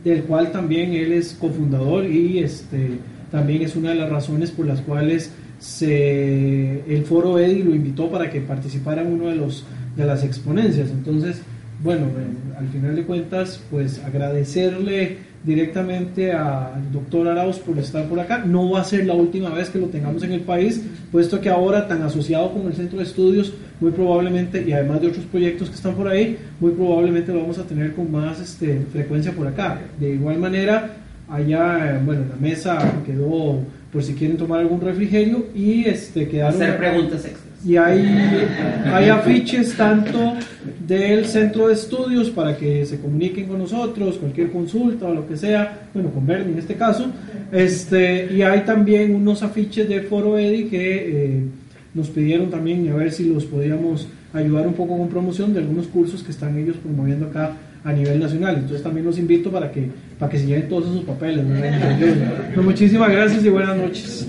del cual también él es cofundador y este, también es una de las razones por las cuales se, el foro EDI lo invitó para que participara en uno de los de las exponencias. Entonces, bueno, eh, al final de cuentas, pues agradecerle directamente al doctor Arauz por estar por acá. No va a ser la última vez que lo tengamos en el país, puesto que ahora tan asociado con el centro de estudios, muy probablemente, y además de otros proyectos que están por ahí, muy probablemente lo vamos a tener con más este, frecuencia por acá. De igual manera, allá, eh, bueno, la mesa quedó por si quieren tomar algún refrigerio y este, quedaron... Hacer preguntas extras. Y hay, hay afiches tanto del centro de estudios para que se comuniquen con nosotros, cualquier consulta o lo que sea, bueno, con Bernie en este caso. Este, y hay también unos afiches de Foro Edi que eh, nos pidieron también a ver si los podíamos ayudar un poco con promoción de algunos cursos que están ellos promoviendo acá a nivel nacional. Entonces también los invito para que, para que se lleven todos esos papeles. Pues muchísimas gracias y buenas noches.